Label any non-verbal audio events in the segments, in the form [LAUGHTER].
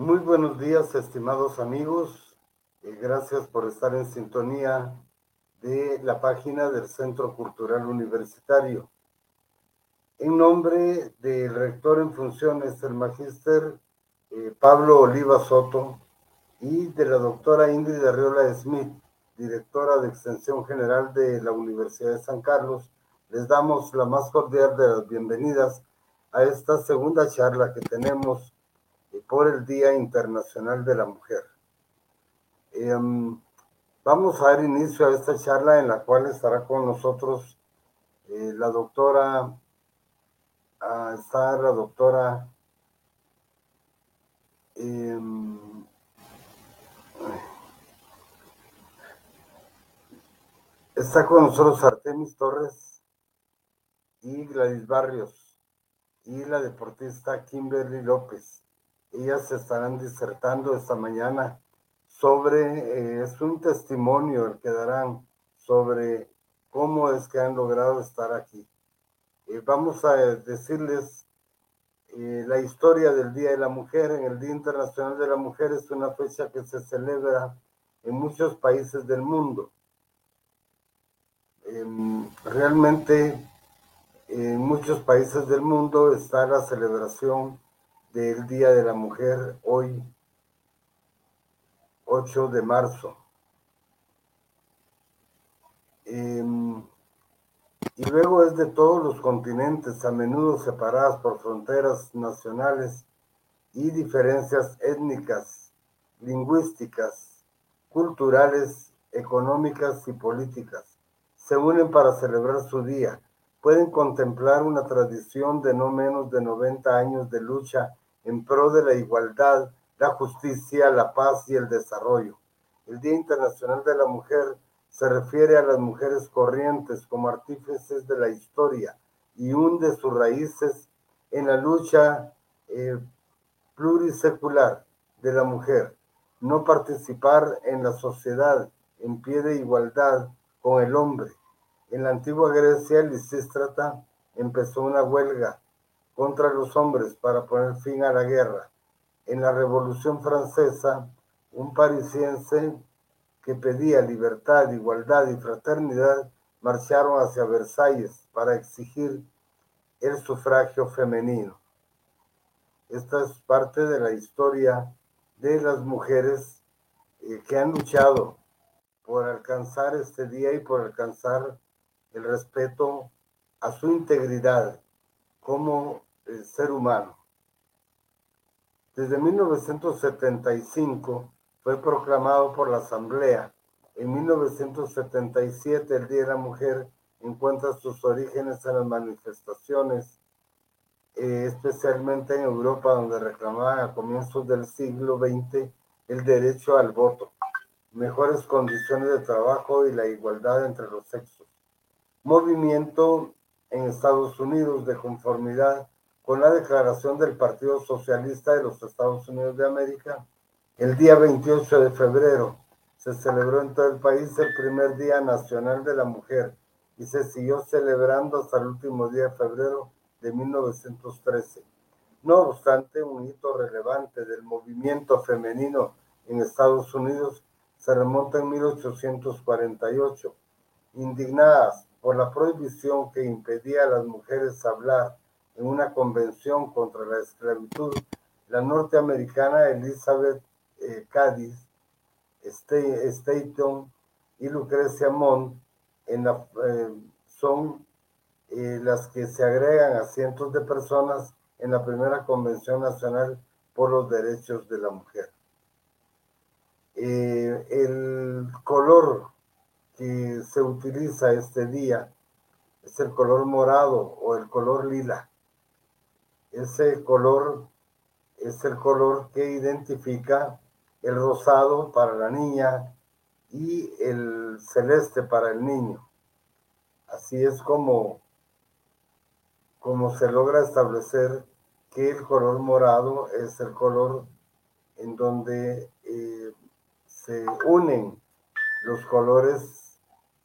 Muy buenos días, estimados amigos. Eh, gracias por estar en sintonía de la página del Centro Cultural Universitario. En nombre del rector en funciones, el magíster eh, Pablo Oliva Soto, y de la doctora Ingrid Arriola Smith, directora de Extensión General de la Universidad de San Carlos, les damos la más cordial de las bienvenidas a esta segunda charla que tenemos por el Día Internacional de la Mujer. Em, vamos a dar inicio a esta charla en la cual estará con nosotros eh, la doctora, ah, está la doctora em, está con nosotros Artemis Torres y Gladys Barrios y la deportista Kimberly López ellas estarán disertando esta mañana sobre, eh, es un testimonio el que darán sobre cómo es que han logrado estar aquí. Eh, vamos a decirles eh, la historia del Día de la Mujer. En el Día Internacional de la Mujer es una fecha que se celebra en muchos países del mundo. Em, realmente en muchos países del mundo está la celebración del Día de la Mujer hoy, 8 de marzo. Em, y luego es de todos los continentes, a menudo separadas por fronteras nacionales y diferencias étnicas, lingüísticas, culturales, económicas y políticas. Se unen para celebrar su día. Pueden contemplar una tradición de no menos de 90 años de lucha en pro de la igualdad, la justicia, la paz y el desarrollo. El Día Internacional de la Mujer se refiere a las mujeres corrientes como artífices de la historia y hunde sus raíces en la lucha eh, plurisecular de la mujer, no participar en la sociedad en pie de igualdad con el hombre. En la antigua Grecia, Lisístrata empezó una huelga contra los hombres para poner fin a la guerra. En la Revolución Francesa, un parisiense que pedía libertad, igualdad y fraternidad marcharon hacia Versalles para exigir el sufragio femenino. Esta es parte de la historia de las mujeres eh, que han luchado por alcanzar este día y por alcanzar el respeto a su integridad como ser humano. Desde 1975 fue proclamado por la Asamblea. En 1977 el Día de la Mujer encuentra sus orígenes en las manifestaciones, eh, especialmente en Europa, donde reclamaban a comienzos del siglo XX el derecho al voto, mejores condiciones de trabajo y la igualdad entre los sexos. Movimiento en Estados Unidos de conformidad con la declaración del Partido Socialista de los Estados Unidos de América, el día 28 de febrero se celebró en todo el país el primer Día Nacional de la Mujer y se siguió celebrando hasta el último día de febrero de 1913. No obstante, un hito relevante del movimiento femenino en Estados Unidos se remonta en 1848. Indignadas por la prohibición que impedía a las mujeres hablar en una convención contra la esclavitud, la norteamericana Elizabeth eh, Cadiz, Staton y Lucrecia Mont en la, eh, son eh, las que se agregan a cientos de personas en la primera Convención Nacional por los Derechos de la Mujer. el color que se utiliza este día es el color morado o el color lila. Ese color es el color que identifica el rosado para la niña y el celeste para el niño. Así es como, como se logra establecer que el color morado es el color en donde eh, se unen los colores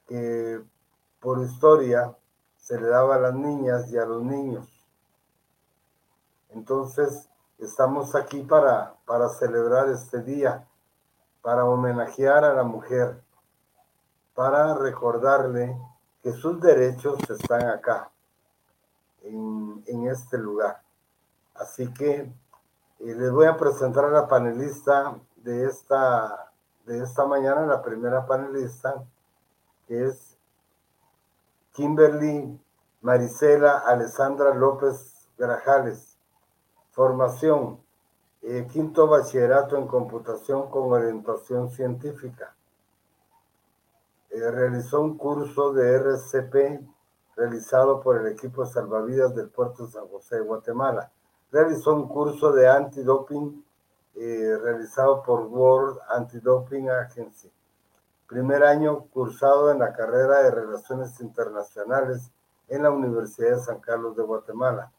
que por historia se le daba a las niñas y a los niños. Entonces, estamos aquí para, para celebrar este día, para homenajear a la mujer, para recordarle que sus derechos están acá, en, en este lugar. Así que eh, les voy a presentar a la panelista de esta, de esta mañana, la primera panelista, que es Kimberly Marisela Alessandra López Grajales. Formación, eh, quinto bachillerato en computación con orientación científica. Eh, realizó un curso de RCP realizado por el equipo salvavidas del puerto de San José de Guatemala. Realizó un curso de antidoping eh, realizado por World Antidoping Agency. Primer año cursado en la carrera de Relaciones Internacionales en la Universidad de San Carlos de Guatemala.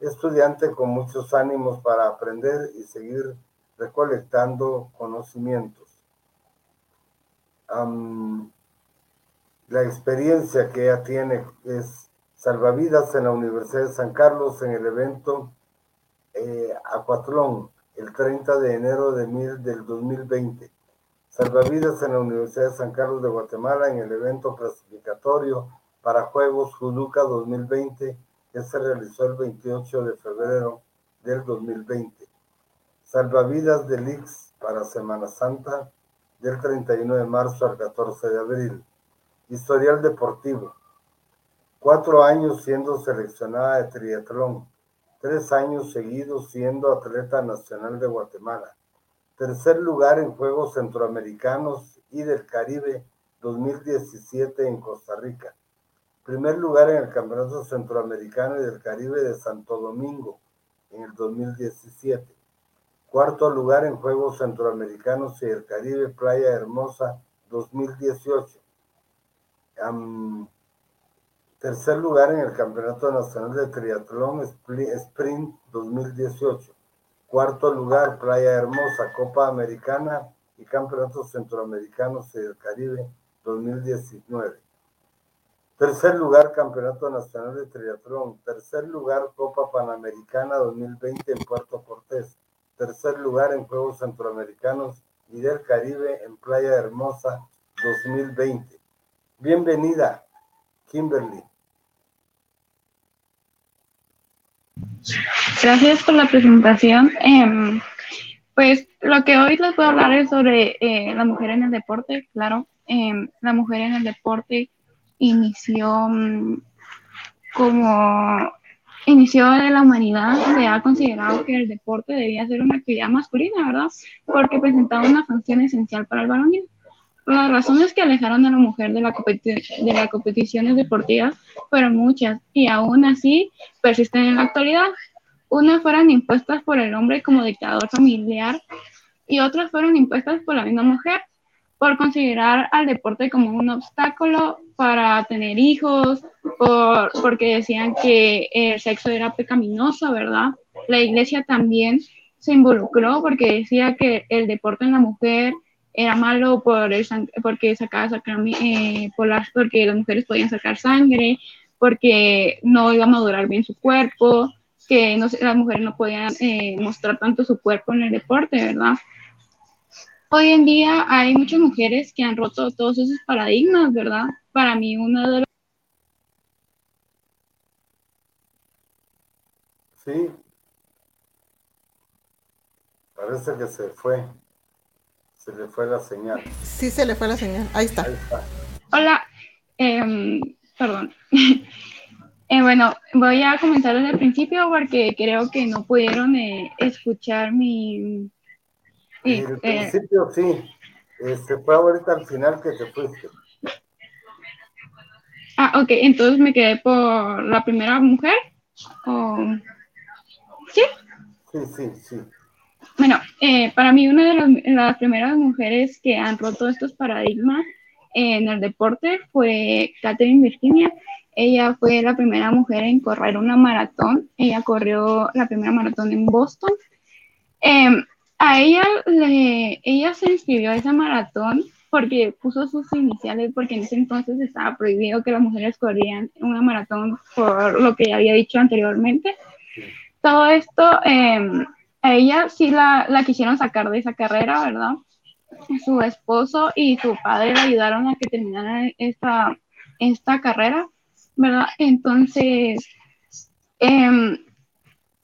Estudiante con muchos ánimos para aprender y seguir recolectando conocimientos. la experiencia que ella tiene es salvavidas en la Universidad de San Carlos en el evento eh, Acuatlón el 30 de enero de mil, del 2020. Salvavidas en la Universidad de San Carlos de Guatemala en el evento clasificatorio para Juegos Juduca 2020 que se realizó el 28 de febrero del 2020. Salvavidas del Ix para Semana Santa del 31 de marzo al 14 de abril. Historial deportivo. Cuatro años siendo seleccionada de triatlón. Tres años seguidos siendo atleta nacional de Guatemala. Tercer lugar en Juegos Centroamericanos y del Caribe 2017 en Costa Rica Primer lugar en el Campeonato Centroamericano y del Caribe de Santo Domingo en el 2017. Cuarto lugar en Juegos Centroamericanos y del Caribe Playa Hermosa 2018. tercer lugar en el Campeonato Nacional de Triatlón Sprint 2018. Cuarto lugar Playa Hermosa Copa Americana y Campeonatos Centroamericanos y del Caribe 2019. Tercer lugar, Campeonato Nacional de Triatlón. Tercer lugar, Copa Panamericana 2020 en Puerto Cortés. Tercer lugar en Juegos Centroamericanos y del Caribe en Playa Hermosa 2020. Bienvenida, Kimberly. Gracias por la presentación. Em, pues lo que hoy les voy a hablar es sobre eh, la mujer en el deporte, claro. Em, la mujer en el deporte inició mm, como inició de la humanidad, se ha considerado que el deporte debía ser una actividad masculina, ¿verdad? Porque presentaba una función esencial para el varonil. Las razones que alejaron a la mujer de, la de las competiciones deportivas fueron muchas y aún así persisten en la actualidad. Unas fueron impuestas por el hombre como dictador familiar y otras fueron impuestas por la misma mujer por considerar al deporte como un obstáculo para tener hijos, por, porque decían que el sexo era pecaminoso, ¿verdad? La iglesia también se involucró porque decía que el deporte en la mujer era malo por el porque sacaba eh, por las, porque las mujeres podían sacar sangre, porque no iba a madurar bien su cuerpo, que no, las mujeres no podían eh, mostrar tanto su cuerpo en el deporte, ¿verdad? Hoy en día hay muchas mujeres que han roto todos esos paradigmas, ¿verdad? Para mí una de las... Sí. Parece que se fue. Se le fue la señal. Sí, se le fue la señal. Ahí está. Hola. Em, perdón. [LAUGHS] Eh, bueno, voy a comenzar desde el principio porque creo que no pudieron eh, escuchar mi, en el eh, principio sí. Este, fue ahorita al final que te fuiste. Ah, ok, entonces me quedé por la primera mujer. ¿Sí? Sí, sí, sí. Bueno, eh, para mí una de las, primeras mujeres que han roto estos paradigmas en el deporte fue Catherine Virginia. Ella fue la primera mujer en correr una maratón. Ella corrió la primera maratón en Boston. Em, a ella, le, ella se inscribió a esa maratón porque puso sus iniciales, porque en ese entonces estaba prohibido que las mujeres corrían una maratón por lo que había dicho anteriormente. Todo esto, em, a ella sí la, la quisieron sacar de esa carrera, ¿verdad? Su esposo y su padre le ayudaron a que terminara esta, esta carrera, ¿verdad? Entonces, eh,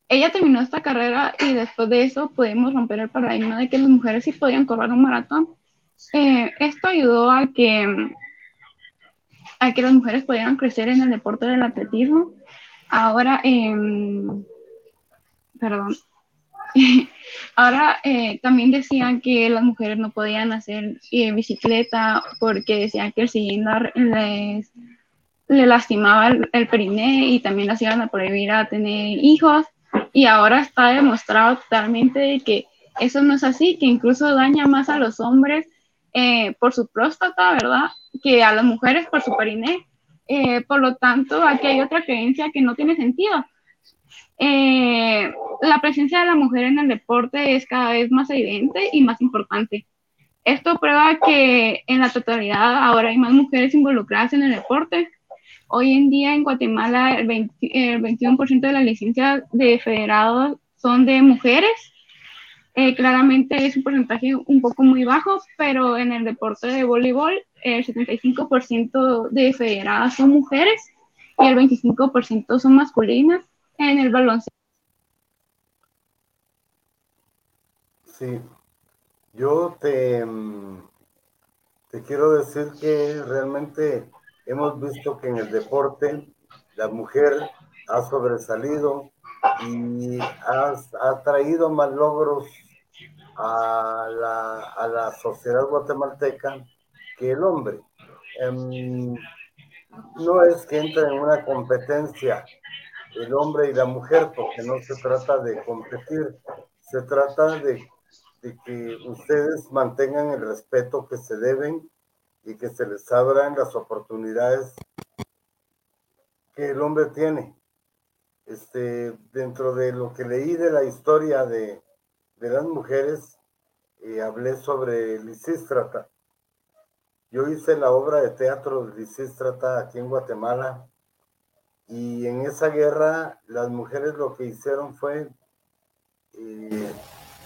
ella terminó esta carrera y después de eso pudimos romper el paradigma de que las mujeres sí podían correr un maratón. Eh, esto ayudó a que, a que las mujeres pudieran crecer en el deporte del atletismo. Ahora, eh, perdón, [LAUGHS] ahora eh, también decían que las mujeres no podían hacer eh, bicicleta porque decían que el cilindro les, le lastimaba el, periné y también las iban a prohibir a tener hijos y ahora está demostrado totalmente que eso no es así, que incluso daña más a los hombres eh, por su próstata, ¿verdad? Que a las mujeres por su periné. Por lo tanto, aquí hay otra creencia que no tiene sentido. Eh, la presencia de la mujer en el deporte es cada vez más evidente y más importante. Esto prueba que en la totalidad ahora hay más mujeres involucradas en el deporte, Hoy en día en Guatemala el, 21% de las licencias de federados son de mujeres. Eh, claramente es un porcentaje un poco muy bajo, pero en el deporte de voleibol el 75% de federadas son mujeres y el 25% son masculinas. En el baloncesto. Sí, yo te, mm, te quiero decir que realmente hemos visto que en el deporte la mujer ha sobresalido y ha, traído más logros a la, sociedad guatemalteca que el hombre. Em, no es que entre en una competencia el hombre y la mujer, porque no se trata de competir, se trata de, de que ustedes mantengan el respeto que se deben y que se les abran las oportunidades que el hombre tiene. Este, dentro de lo que leí de la historia de, las mujeres, eh, hablé sobre Lisístrata. Yo hice la obra de teatro de Lisístrata aquí en Guatemala y en esa guerra las mujeres lo que hicieron fue eh,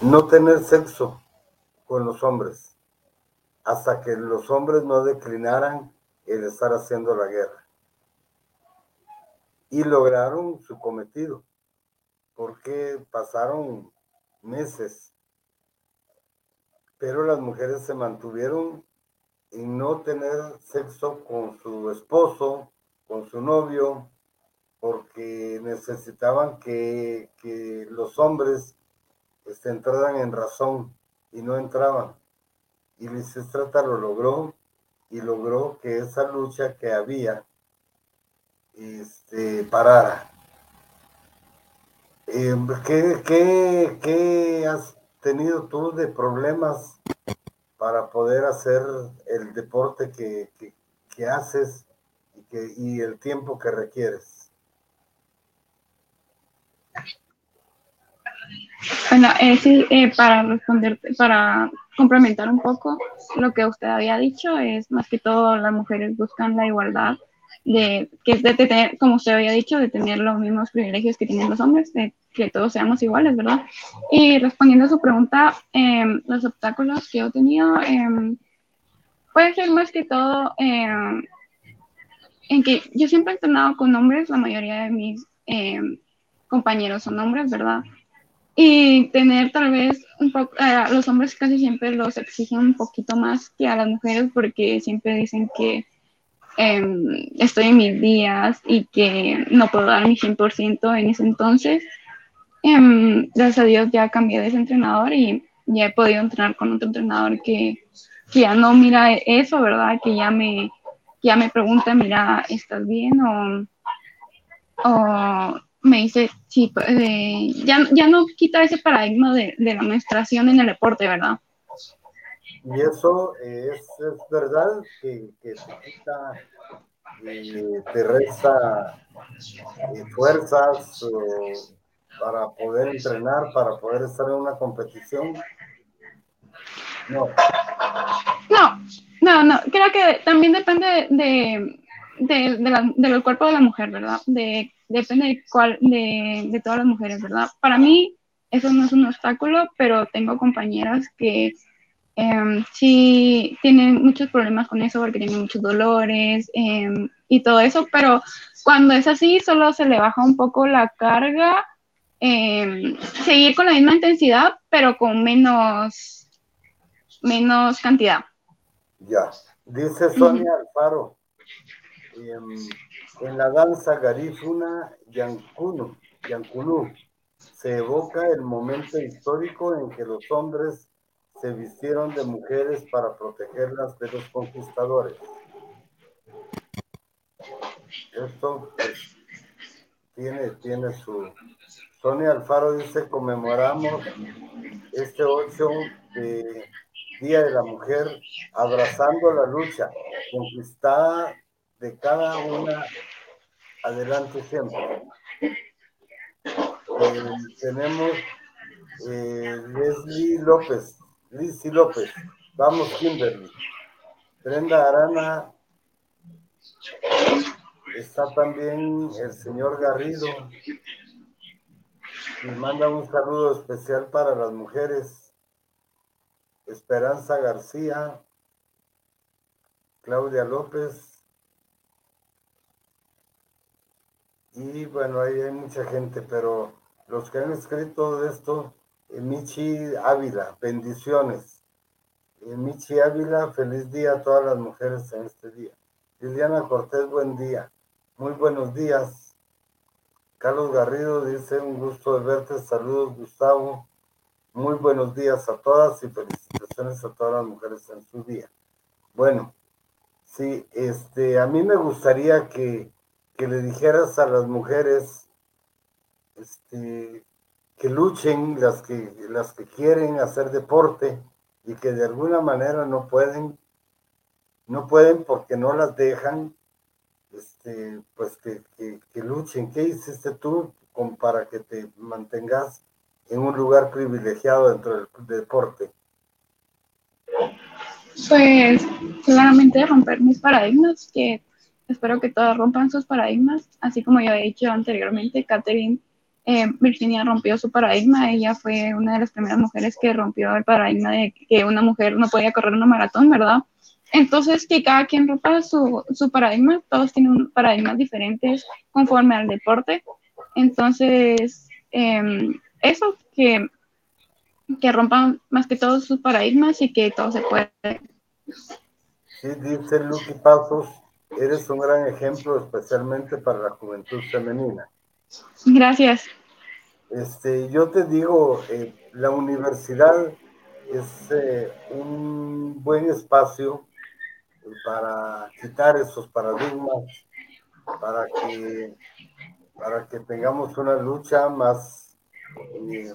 no tener sexo con los hombres hasta que los hombres no declinaran el estar haciendo la guerra. Y lograron su cometido, porque pasaron meses, pero las mujeres se mantuvieron en no tener sexo con su esposo, con su novio, porque necesitaban que, los hombres este, entraran en razón y no entraban y Lisistrata lo logró y logró que esa lucha que había este, parara. Eh, ¿qué, qué, has tenido tú de problemas para poder hacer el deporte que, que, haces y, que, y el tiempo que requieres? Bueno, eh, para responderte, para complementar un poco lo que usted había dicho, es más que todo las mujeres buscan la igualdad de que de tener, como usted había dicho, de tener los mismos privilegios que tienen los hombres, de que todos seamos iguales, ¿verdad? Y respondiendo a su pregunta, em, los obstáculos que he tenido eh, puede ser más que todo em, en que yo siempre he entrenado con hombres, la mayoría de mis compañeros son hombres, ¿verdad? y tener tal vez un poco, a los hombres casi siempre los exigen un poquito más que a las mujeres porque siempre dicen que em, estoy en mis días y que no puedo dar mi 100% en ese entonces. Em, gracias a Dios ya cambié de entrenador y ya he podido entrenar con otro entrenador que, que ya no mira eso, ¿verdad? Que ya me, ya me pregunta, mira, ¿estás bien? O me dice, sí, pues, eh, ya, ya no quita ese paradigma de, de, la menstruación en el deporte, ¿verdad? Y eso es, es verdad que, que, te quita, eh, te resta eh, fuerzas para poder entrenar, para poder estar en una competición. No. No, no, no. Creo que también depende de, de, de la, del cuerpo de la mujer, ¿verdad? De depende de, cuál, de, todas las mujeres, ¿verdad? Para mí, eso no es un obstáculo, pero tengo compañeras que em, sí tienen muchos problemas con eso porque tienen muchos dolores em, y todo eso, pero cuando es así, solo se le baja un poco la carga, em, seguir con la misma intensidad, pero con menos, menos cantidad. Ya, dice Sonia Alfaro, en la danza garífuna Yankunu, Yankunu se evoca el momento histórico en que los hombres se vistieron de mujeres para protegerlas de los conquistadores. Esto pues, tiene, tiene su... Sonia Alfaro dice, conmemoramos este 8 de Día de la Mujer abrazando la lucha conquistada de cada una adelante siempre. Eh, tenemos eh, Leslie López, Lizzy López, vamos Kimberly, Brenda Arana, está también el señor Garrido, y manda un saludo especial para las mujeres, Esperanza García, Claudia López, y bueno, ahí hay mucha gente, pero los que han escrito de esto, eh, Michi Ávila, bendiciones. Eh, Michi Ávila, feliz día a todas las mujeres en este día. Liliana Cortés, buen día. Muy buenos días. Carlos Garrido dice, un gusto de verte. Saludos, Gustavo. Muy buenos días a todas y felicitaciones a todas las mujeres en su día. Bueno, sí, este, a mí me gustaría que que le dijeras a las mujeres este, que luchen las que, las que quieren hacer deporte y que de alguna manera no pueden, no pueden porque no las dejan, este, pues que, que, luchen. ¿Qué hiciste tú con, para que te mantengas en un lugar privilegiado dentro del deporte? Pues claramente romper mis paradigmas, que Espero que todas rompan sus paradigmas, así como ya he dicho anteriormente, Catherine eh, Virginia rompió su paradigma, ella fue una de las primeras mujeres que rompió el paradigma de que una mujer no podía correr una maratón, ¿verdad? Entonces, que cada quien rompa su, su paradigma, todos tienen paradigmas diferentes conforme al deporte. Entonces, em, eso, que, que rompan más que todos sus paradigmas y que todo se puede. Sí, dice Lucky Pasos, Eres un gran ejemplo, especialmente para la juventud femenina. Gracias. Este, yo te digo, eh, la universidad es eh, un buen espacio para quitar esos paradigmas, para que, para que tengamos una lucha más, eh,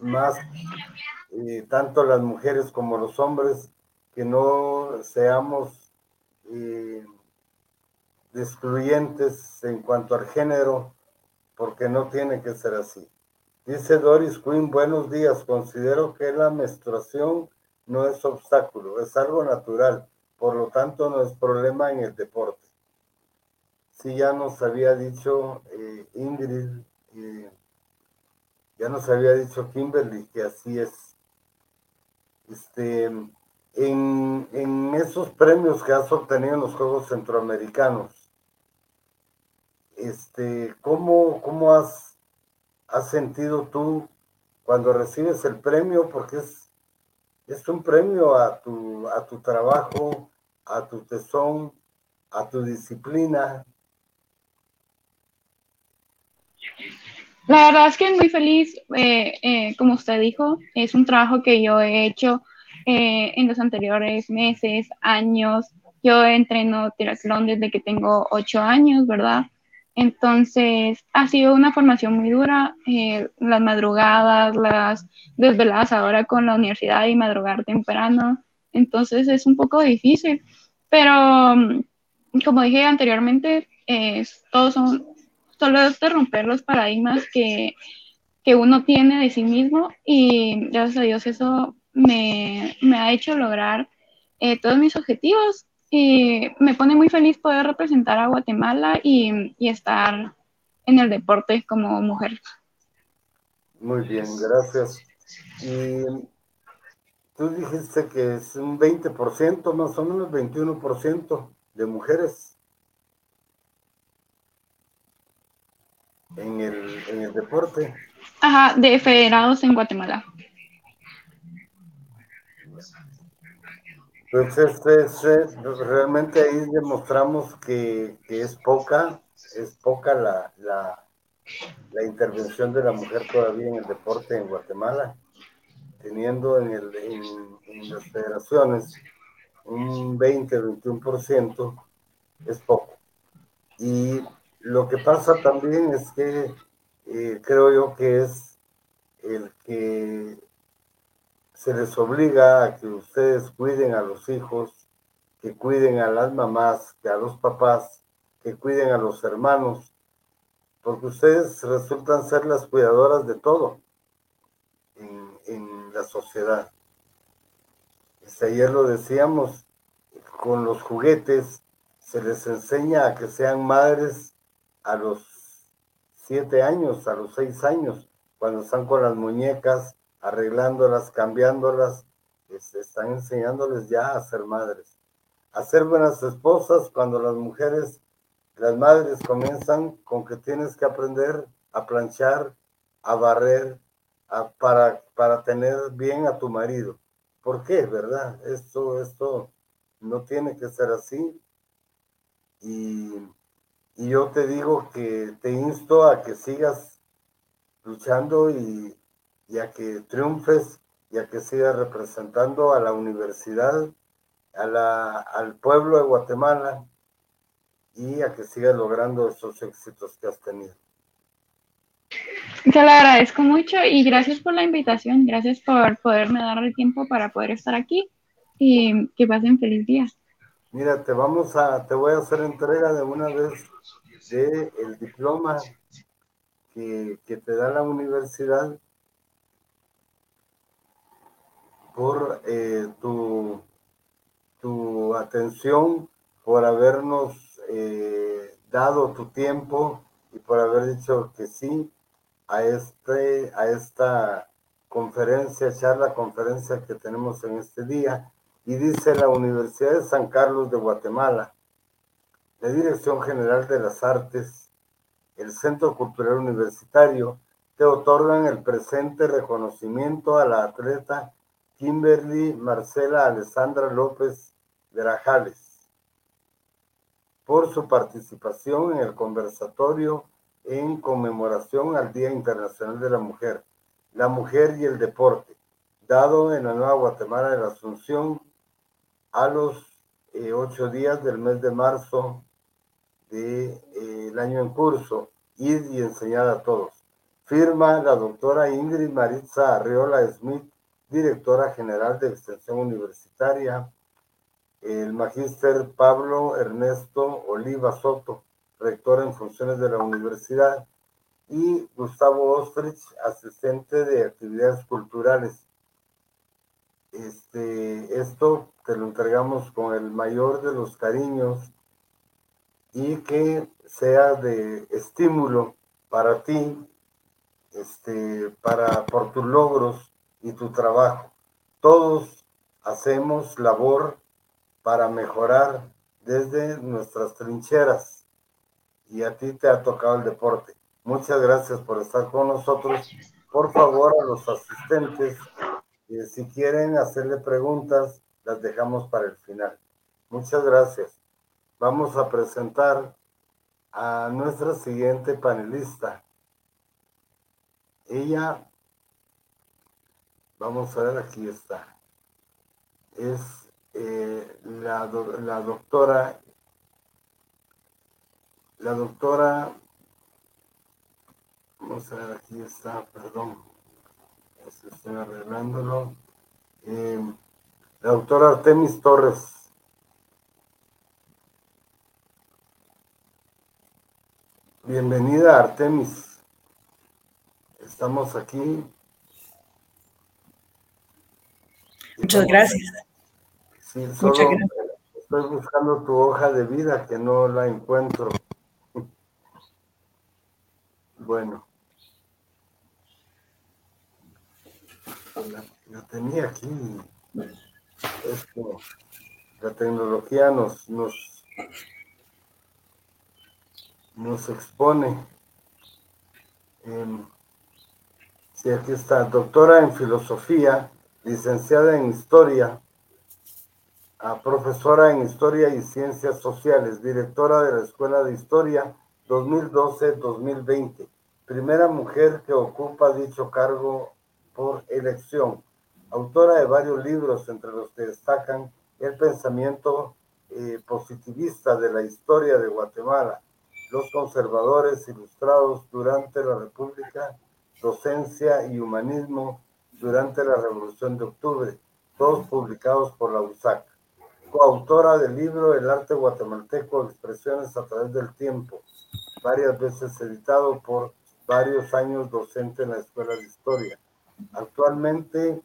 más tanto las mujeres como los hombres que no seamos eh, excluyentes en cuanto al género, porque no tiene que ser así. Dice Doris Quinn, buenos días, considero que la menstruación no es obstáculo, es algo natural, por lo tanto no es problema en el deporte. Sí, ya nos había dicho eh, Ingrid, eh, ya nos había dicho Kimberly que así es. Este, en, esos premios que has obtenido en los Juegos Centroamericanos, este, ¿cómo, cómo has, has sentido tú cuando recibes el premio? Porque es, es un premio a tu, a tu trabajo, a tu tesón, a tu disciplina. La verdad es que muy feliz, eh, eh, como usted dijo, es un trabajo que yo he hecho eh, en los anteriores meses, años. Yo entreno triatlón desde que tengo ocho años, ¿verdad? Entonces, ha sido una formación muy dura, eh, las madrugadas, las desveladas ahora con la universidad y madrugar temprano. Entonces, es un poco difícil, pero mm, como dije anteriormente, todos son, solo es de romper los paradigmas que, que uno tiene de sí mismo y gracias a Dios eso me, ha hecho lograr eh, todos mis objetivos y me pone muy feliz poder representar a Guatemala y, estar en el deporte como mujer. Muy bien, gracias. Y tú dijiste que es un 20%, más o menos 21% de mujeres en el, en el deporte. Ajá, de federados en Guatemala. Pues este, realmente ahí demostramos que, es poca, es poca la, la, la, intervención de la mujer todavía en el deporte en Guatemala, teniendo en, el, en, las federaciones un 20-21%, es poco. Y lo que pasa también es que eh, creo yo que es el que se les obliga a que ustedes cuiden a los hijos, que cuiden a las mamás, que a los papás, que cuiden a los hermanos, porque ustedes resultan ser las cuidadoras de todo en, la sociedad. Este, ayer lo decíamos, con los juguetes se les enseña a que sean madres a los siete años, a los seis años, cuando están con las muñecas, arreglándolas, cambiándolas, este, están enseñándoles ya a ser madres, a ser buenas esposas cuando las mujeres, las madres comienzan con que tienes que aprender a planchar, a barrer, para, para tener bien a tu marido. ¿Por qué, verdad? Esto, esto no tiene que ser así. Y, y yo te digo que te insto a que sigas luchando y, ya que triunfes, ya que sigas representando a la universidad, a la, al pueblo de Guatemala y a que sigas logrando esos éxitos que has tenido. Te lo agradezco mucho y gracias por la invitación, gracias por poderme dar el tiempo para poder estar aquí y que pasen feliz día. Mira, te vamos a, te voy a hacer entrega de una vez de el diploma que, que te da la universidad por eh, tu, tu, atención, por habernos eh, dado tu tiempo y por haber dicho que sí a, este, a esta conferencia, charla, conferencia que tenemos en este día. Y dice la Universidad de San Carlos de Guatemala, la Dirección General de las Artes, el Centro Cultural Universitario, te otorgan el presente reconocimiento a la atleta Kimberly Marcela Alessandra López Grajales por su participación en el conversatorio en conmemoración al Día Internacional de la Mujer, la Mujer y el Deporte, dado en la Nueva Guatemala de la Asunción a los eh, ocho días del mes de marzo del de, eh, año en curso, y enseñar a todos. Firma la doctora Ingrid Maritza Arriola Smith, directora general de Extensión Universitaria, el magíster Pablo Ernesto Oliva Soto, rector en funciones de la universidad, y Gustavo Ostrich, asistente de actividades culturales. Este, esto te lo entregamos con el mayor de los cariños y que sea de estímulo para ti, este, para, por tus logros y tu trabajo. Todos hacemos labor para mejorar desde nuestras trincheras y a ti te ha tocado el deporte. Muchas gracias por estar con nosotros. Por favor, a los asistentes, eh, si quieren hacerle preguntas, las dejamos para el final. Muchas gracias. Vamos a presentar a nuestra siguiente panelista. Ella Vamos a ver, aquí está. Es eh, la, la doctora, la doctora, vamos a ver, aquí está, perdón, estoy arreglándolo. Eh, la doctora Artemis Torres. Bienvenida, Artemis. Estamos aquí Muchas gracias. Sí, Muchas gracias. Estoy buscando tu hoja de vida que no la encuentro. [LAUGHS] Bueno. La, tenía aquí. Esto, la tecnología nos, nos, nos expone. sí, aquí está. Doctora en filosofía, licenciada en historia, profesora en historia y ciencias sociales, directora de la Escuela de Historia 2012-2020, primera mujer que ocupa dicho cargo por elección, autora de varios libros entre los que destacan El pensamiento eh, positivista de la historia de Guatemala, Los conservadores ilustrados durante la República, Docencia y Humanismo durante la Revolución de Octubre, todos publicados por la USAC coautora del libro El arte guatemalteco, expresiones a través del tiempo, varias veces editado por varios años docente en la Escuela de Historia. Actualmente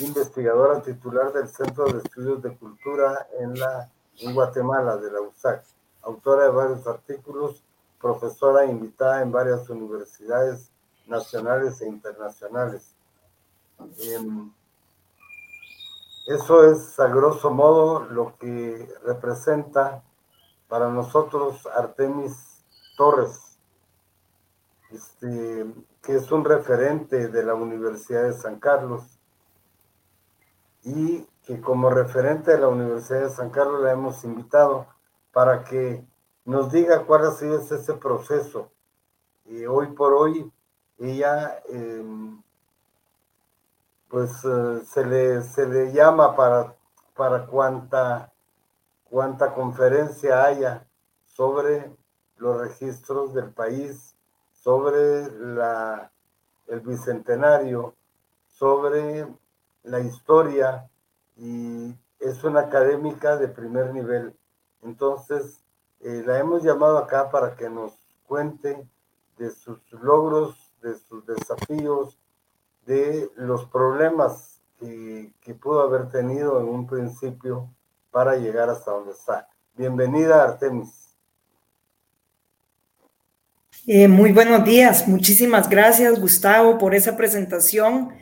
investigadora titular del Centro de Estudios de Cultura en, la, Guatemala, de la USAC, autora de varios artículos, profesora invitada en varias universidades nacionales e internacionales. Eso es a grosso modo lo que representa para nosotros Artemis Torres, este, que es un referente de la Universidad de San Carlos y que como referente de la Universidad de San Carlos la hemos invitado para que nos diga cuál ha sido ese proceso. Y hoy por hoy ella em, pues eh, se, le, se le llama para, para cuanta conferencia haya sobre los registros del país, sobre la, el bicentenario, sobre la historia y es una académica de primer nivel. Entonces, eh, la hemos llamado acá para que nos cuente de sus logros, de sus desafíos, de los problemas que, pudo haber tenido en un principio para llegar hasta donde está. Bienvenida, Artemis. Eh, muy buenos días, muchísimas gracias Gustavo por esa presentación.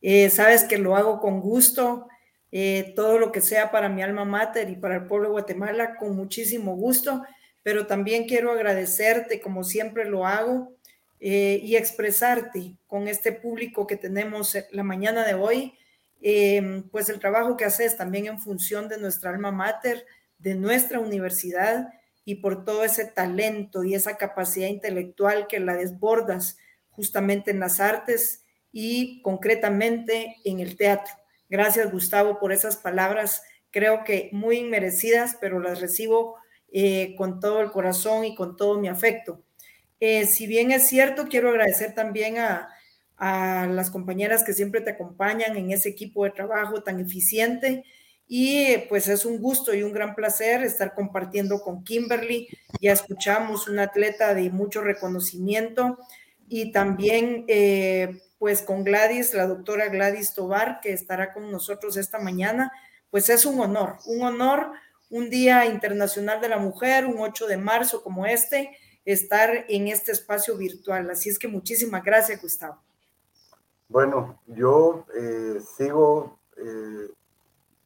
Eh, sabes que lo hago con gusto, eh, todo lo que sea para mi alma mater y para el pueblo de Guatemala, con muchísimo gusto, pero también quiero agradecerte, como siempre lo hago, eh, y expresarte con este público que tenemos la mañana de hoy, em, pues el trabajo que haces también en función de nuestra alma mater, de nuestra universidad y por todo ese talento y esa capacidad intelectual que la desbordas justamente en las artes y concretamente en el teatro. Gracias Gustavo por esas palabras, creo que muy inmerecidas, pero las recibo eh, con todo el corazón y con todo mi afecto. Eh, si bien es cierto, quiero agradecer también a, las compañeras que siempre te acompañan en ese equipo de trabajo tan eficiente. Y pues es un gusto y un gran placer estar compartiendo con Kimberly. Ya escuchamos una atleta de mucho reconocimiento y también eh, pues con Gladys, la doctora Gladys Tobar, que estará con nosotros esta mañana. Pues es un honor, un honor, un Día Internacional de la Mujer, un 8 de marzo como este, estar en este espacio virtual. Así es que muchísimas gracias, Gustavo. Bueno, yo eh, sigo eh,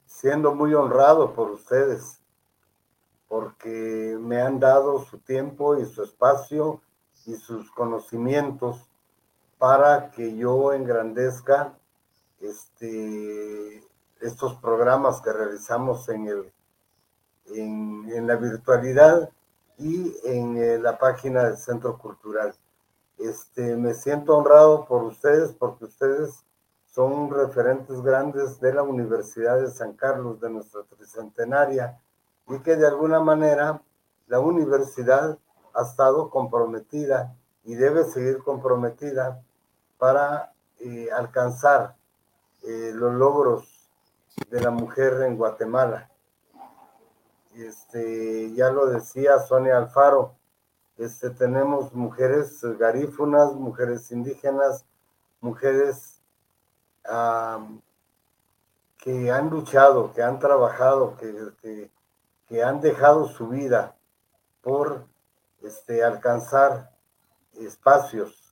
siendo muy honrado por ustedes, porque me han dado su tiempo y su espacio y sus conocimientos para que yo engrandezca este, estos programas que realizamos en, el, en, en la virtualidad y en eh, la página del Centro Cultural. Este, me siento honrado por ustedes porque ustedes son referentes grandes de la Universidad de San Carlos, de nuestra tricentenaria, y que de alguna manera la universidad ha estado comprometida y debe seguir comprometida para eh, alcanzar eh, los logros de la mujer en Guatemala este, ya lo decía Sonia Alfaro, este, tenemos mujeres garífunas, mujeres indígenas, mujeres que han luchado, que han trabajado, que, que, han dejado su vida por este, alcanzar espacios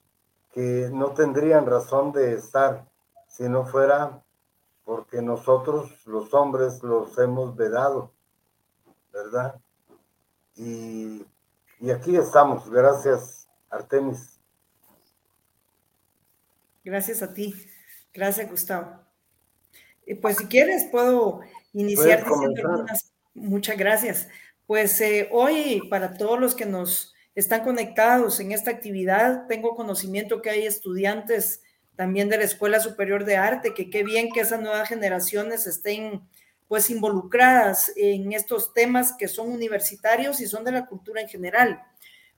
que no tendrían razón de estar si no fuera porque nosotros los hombres los hemos vedado, ¿verdad? Y, y aquí estamos, gracias Artemis. Gracias a ti, gracias Gustavo. pues si quieres puedo iniciar diciendo algunas, muchas gracias. Pues eh, hoy para todos los que nos están conectados en esta actividad, tengo conocimiento que hay estudiantes también de la Escuela Superior de Arte, que qué bien que esas nuevas generaciones estén pues involucradas en estos temas que son universitarios y son de la cultura en general.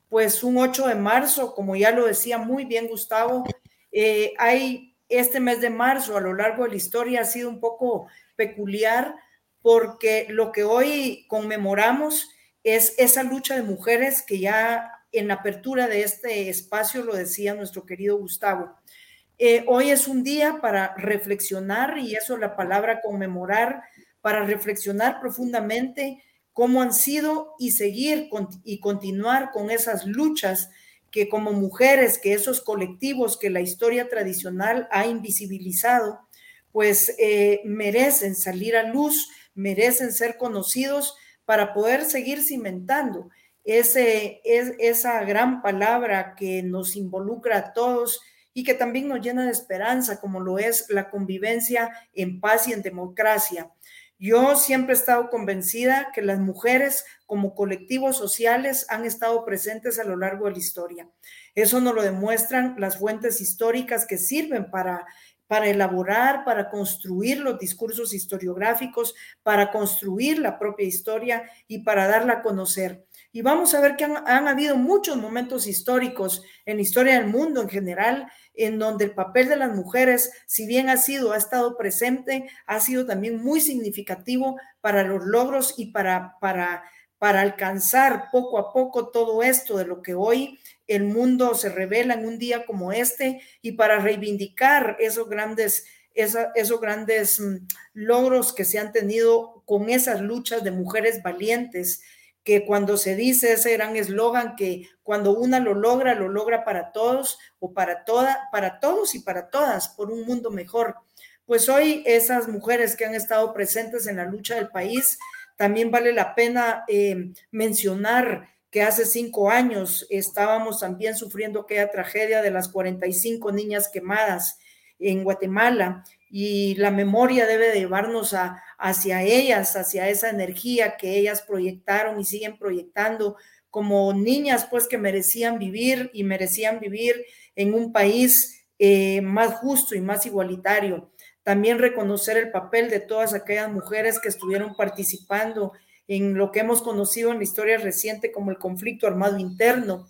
Pues un 8 de marzo, como ya lo decía muy bien Gustavo, eh, hay este mes de marzo a lo largo de la historia ha sido un poco peculiar porque lo que hoy conmemoramos es esa lucha de mujeres que ya en la apertura de este espacio lo decía nuestro querido Gustavo. Eh, hoy es un día para reflexionar, y eso la palabra conmemorar, para reflexionar profundamente cómo han sido y seguir y continuar con esas luchas que como mujeres, que esos colectivos que la historia tradicional ha invisibilizado, pues eh, merecen salir a luz, merecen ser conocidos para poder seguir cimentando ese, es, esa gran palabra que nos involucra a todos y que también nos llena de esperanza, como lo es la convivencia en paz y en democracia. Yo siempre he estado convencida que las mujeres como colectivos sociales han estado presentes a lo largo de la historia. Eso nos lo demuestran las fuentes históricas que sirven para para elaborar, para construir los discursos historiográficos, para construir la propia historia y para darla a conocer. Y vamos a ver que han, han, habido muchos momentos históricos en la historia del mundo en general, en donde el papel de las mujeres, si bien ha sido, ha estado presente, ha sido también muy significativo para los logros y para, para, para alcanzar poco a poco todo esto de lo que hoy el mundo se revela en un día como este y para reivindicar esos grandes, esos grandes mm, logros que se han tenido con esas luchas de mujeres valientes, que cuando se dice ese gran eslogan que cuando una lo logra, lo logra para todos o para toda, para todos y para todas, por un mundo mejor. Pues hoy esas mujeres que han estado presentes en la lucha del país, también vale la pena eh, mencionar que hace cinco años estábamos también sufriendo aquella tragedia de las 45 niñas quemadas en Guatemala y la memoria debe llevarnos a, hacia ellas, hacia esa energía que ellas proyectaron y siguen proyectando como niñas pues que merecían vivir y merecían vivir en un país eh, más justo y más igualitario. También reconocer el papel de todas aquellas mujeres que estuvieron participando en lo que hemos conocido en la historia reciente como el conflicto armado interno.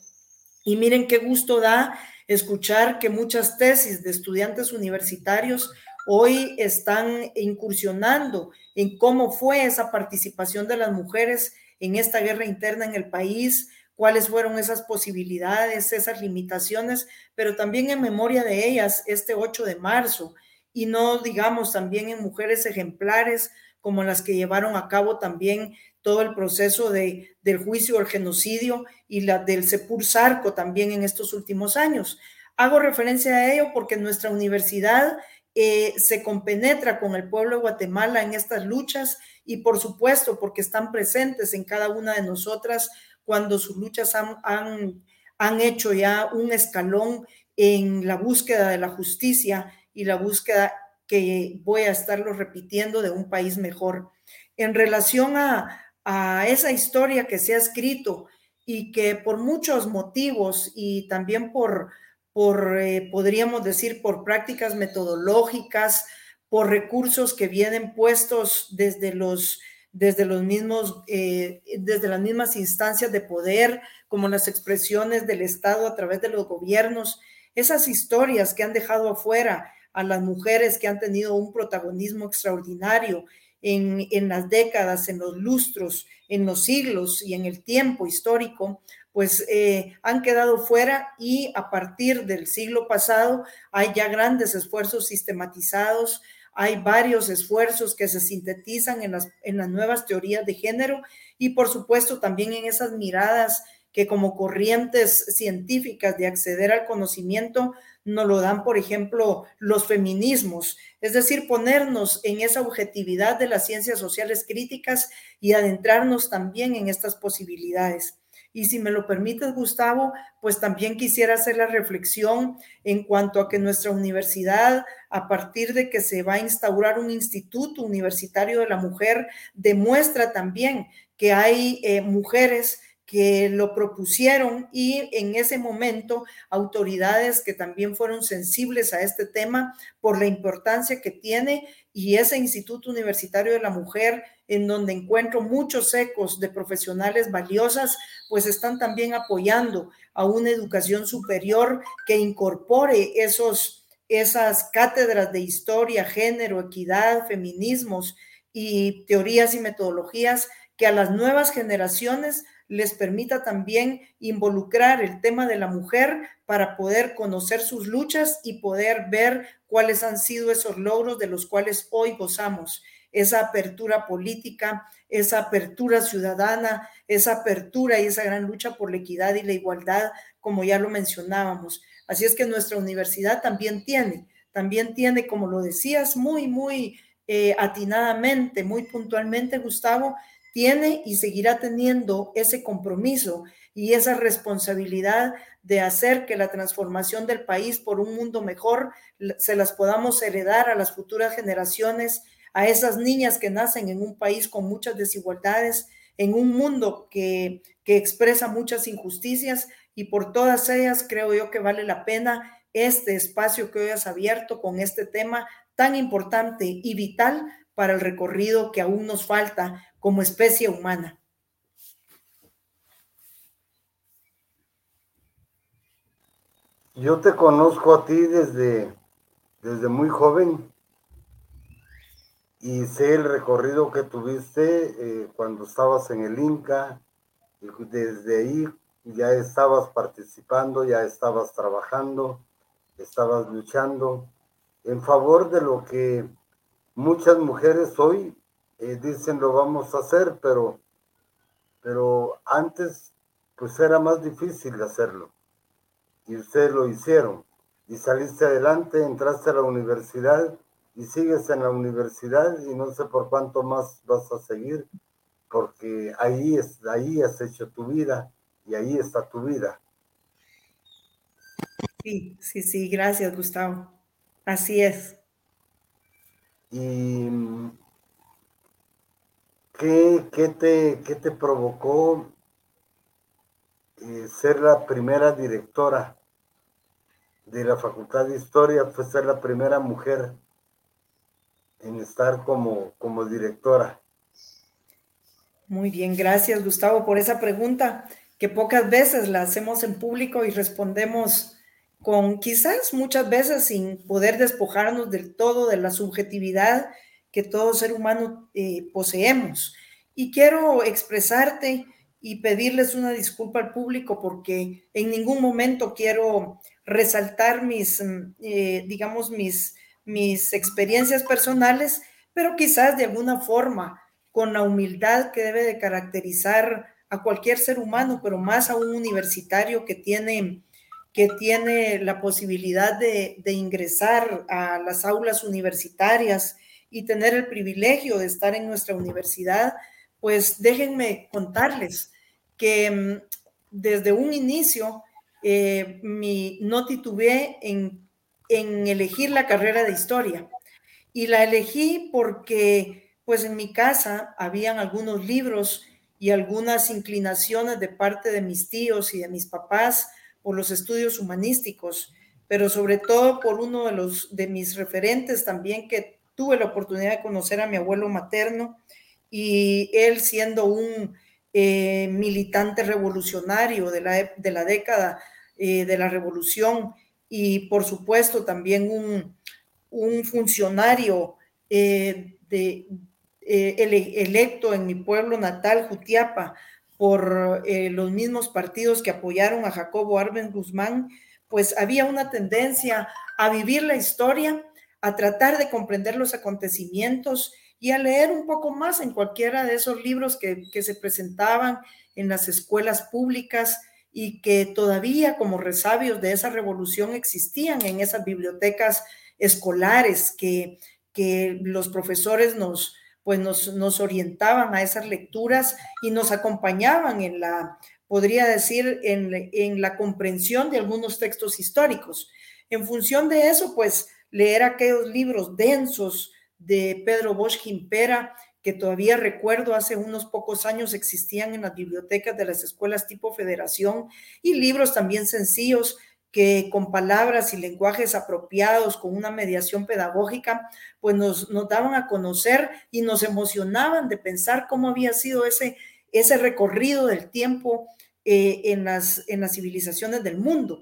Y miren qué gusto da escuchar que muchas tesis de estudiantes universitarios hoy están incursionando en cómo fue esa participación de las mujeres en esta guerra interna en el país, cuáles fueron esas posibilidades, esas limitaciones, pero también en memoria de ellas este 8 de marzo y no digamos también en mujeres ejemplares como las que llevaron a cabo también todo el proceso de, del juicio del genocidio y la del Sepur Sarco también en estos últimos años. Hago referencia a ello porque nuestra universidad eh, se compenetra con el pueblo de Guatemala en estas luchas y por supuesto porque están presentes en cada una de nosotras cuando sus luchas han, han, han hecho ya un escalón en la búsqueda de la justicia y la búsqueda que voy a estarlo repitiendo de un país mejor. En relación a, esa historia que se ha escrito y que por muchos motivos y también por, por eh, podríamos decir, por prácticas metodológicas, por recursos que vienen puestos desde los, desde los mismos, eh, desde las mismas instancias de poder, como las expresiones del Estado a través de los gobiernos, esas historias que han dejado afuera a las mujeres que han tenido un protagonismo extraordinario en, las décadas, en los lustros, en los siglos y en el tiempo histórico, pues eh, han quedado fuera y a partir del siglo pasado hay ya grandes esfuerzos sistematizados, hay varios esfuerzos que se sintetizan en las, en las nuevas teorías de género y por supuesto también en esas miradas que como corrientes científicas de acceder al conocimiento nos lo dan, por ejemplo, los feminismos, es decir, ponernos en esa objetividad de las ciencias sociales críticas y adentrarnos también en estas posibilidades. Y si me lo permites, Gustavo, pues también quisiera hacer la reflexión en cuanto a que nuestra universidad, a partir de que se va a instaurar un instituto universitario de la mujer, demuestra también que hay eh, mujeres que lo propusieron y en ese momento autoridades que también fueron sensibles a este tema por la importancia que tiene y ese Instituto Universitario de la Mujer en donde encuentro muchos ecos de profesionales valiosas, pues están también apoyando a una educación superior que incorpore esos, esas cátedras de historia, género, equidad, feminismos y teorías y metodologías que a las nuevas generaciones les permita también involucrar el tema de la mujer para poder conocer sus luchas y poder ver cuáles han sido esos logros de los cuales hoy gozamos esa apertura política, esa apertura ciudadana, esa apertura y esa gran lucha por la equidad y la igualdad, como ya lo mencionábamos. Así es que nuestra universidad también tiene, también tiene, como lo decías, muy, muy eh, atinadamente, muy puntualmente, Gustavo, tiene y seguirá teniendo ese compromiso y esa responsabilidad de hacer que la transformación del país por un mundo mejor se las podamos heredar a las futuras generaciones a esas niñas que nacen en un país con muchas desigualdades, en un mundo que, expresa muchas injusticias y por todas ellas creo yo que vale la pena este espacio que hoy has abierto con este tema tan importante y vital para el recorrido que aún nos falta como especie humana. Yo te conozco a ti desde, desde muy joven y sé el recorrido que tuviste eh, cuando estabas en el Inca, y desde ahí ya estabas participando, ya estabas trabajando, estabas luchando en favor de lo que muchas mujeres hoy eh, dicen lo vamos a hacer, pero, pero antes pues era más difícil hacerlo. Y ustedes lo hicieron. Y saliste adelante, entraste a la universidad y sigues en la universidad y no sé por cuánto más vas a seguir, porque ahí, es, ahí has hecho tu vida y ahí está tu vida. Sí, sí, sí, gracias Gustavo. Así es. ¿Y qué, qué, te, qué te provocó eh, ser la primera directora de la Facultad de Historia? Fue ser la primera mujer en estar como, como directora. Muy bien, gracias Gustavo por esa pregunta que pocas veces la hacemos en público y respondemos con quizás muchas veces sin poder despojarnos del todo de la subjetividad que todo ser humano eh, poseemos. Y quiero expresarte y pedirles una disculpa al público porque en ningún momento quiero resaltar mis, mm, eh, digamos, mis mis experiencias personales, pero quizás de alguna forma, con la humildad que debe de caracterizar a cualquier ser humano, pero más a un universitario que tiene, que tiene la posibilidad de, ingresar a las aulas universitarias y tener el privilegio de estar en nuestra universidad, pues déjenme contarles que mm, desde un inicio eh, mi, no titubeé en en elegir la carrera de historia. Y la elegí porque, pues en mi casa habían algunos libros y algunas inclinaciones de parte de mis tíos y de mis papás por los estudios humanísticos, pero sobre todo por uno de los de mis referentes también que tuve la oportunidad de conocer a mi abuelo materno y él siendo un eh, militante revolucionario de la, de la década eh, de la revolución y por supuesto también un, funcionario eh, eh, electo en mi pueblo natal, Jutiapa, por eh, los mismos partidos que apoyaron a Jacobo Arben Guzmán, pues había una tendencia a vivir la historia, a tratar de comprender los acontecimientos y a leer un poco más en cualquiera de esos libros que se presentaban en las escuelas públicas y que todavía como resabios de esa revolución existían en esas bibliotecas escolares que, que los profesores nos, pues nos, nos, orientaban a esas lecturas y nos acompañaban en la, podría decir, en, en la comprensión de algunos textos históricos. En función de eso, pues leer aquellos libros densos de Pedro Bosch Gimpera, que todavía recuerdo hace unos pocos años existían en las bibliotecas de las escuelas tipo federación y libros también sencillos que con palabras y lenguajes apropiados, con una mediación pedagógica, pues nos, nos daban a conocer y nos emocionaban de pensar cómo había sido ese, ese recorrido del tiempo eh, en, las, en las civilizaciones del mundo.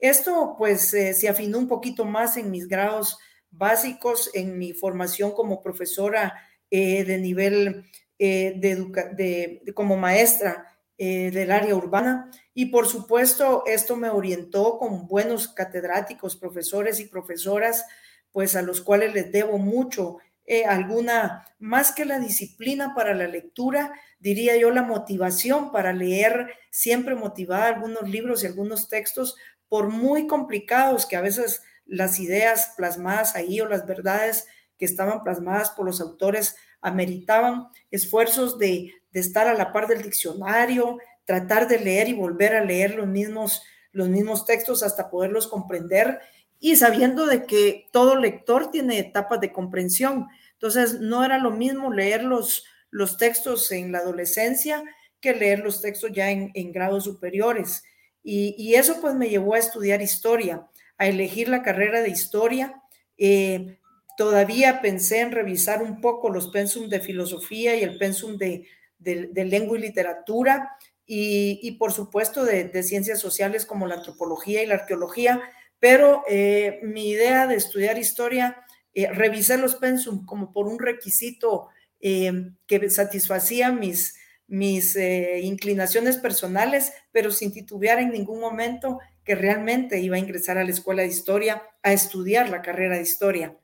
Esto pues eh, se afinó un poquito más en mis grados básicos, en mi formación como profesora eh, de nivel eh, de, de, como maestra eh, del área urbana. Y por supuesto, esto me orientó con buenos catedráticos, profesores y profesoras, pues a los cuales les debo mucho. alguna, más que la disciplina para la lectura, diría yo la motivación para leer, siempre motivada algunos libros y algunos textos, por muy complicados que a veces las ideas plasmadas ahí o las verdades que estaban plasmadas por los autores ameritaban esfuerzos de, estar a la par del diccionario, tratar de leer y volver a leer los mismos, los mismos textos hasta poderlos comprender y sabiendo de que todo lector tiene etapas de comprensión. Entonces, no era lo mismo leer los, los textos en la adolescencia que leer los textos ya en, grados superiores. Y, eso pues me llevó a estudiar historia, a elegir la carrera de historia. Eh, Todavía pensé en revisar un poco los pensum de filosofía y el pensum de, lengua y literatura y, por supuesto de, ciencias sociales como la antropología y la arqueología, pero eh, mi idea de estudiar historia, eh, revisé los pensum como por un requisito eh, que satisfacía mis, mis inclinaciones personales, pero sin titubear en ningún momento que realmente iba a ingresar a la escuela de historia a estudiar la carrera de historia.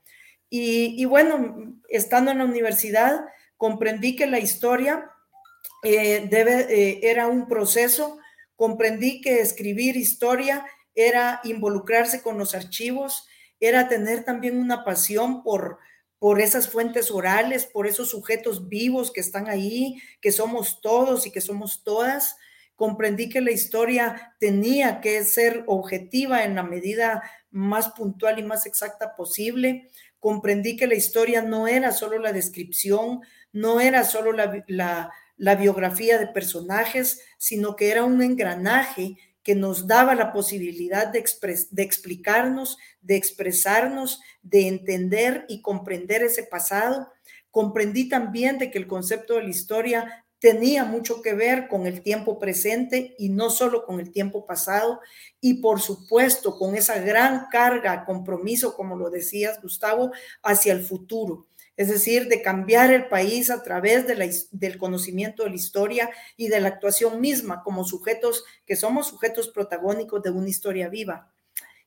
Y, bueno, estando en la universidad, comprendí que la historia eh, eh, era un proceso, comprendí que escribir historia era involucrarse con los archivos, era tener también una pasión por, por esas fuentes orales, por esos sujetos vivos que están ahí, que somos todos y que somos todas. Comprendí que la historia tenía que ser objetiva en la medida más puntual y más exacta posible comprendí que la historia no era solo la descripción, no era solo la, biografía de personajes, sino que era un engranaje que nos daba la posibilidad de, de explicarnos, de expresarnos, de entender y comprender ese pasado. Comprendí también de que el concepto de la historia tenía mucho que ver con el tiempo presente y no solo con el tiempo pasado y por supuesto con esa gran carga, compromiso, como lo decías Gustavo, hacia el futuro. Es decir, de cambiar el país a través del conocimiento de la historia y de la actuación misma como sujetos, que somos sujetos protagónicos de una historia viva.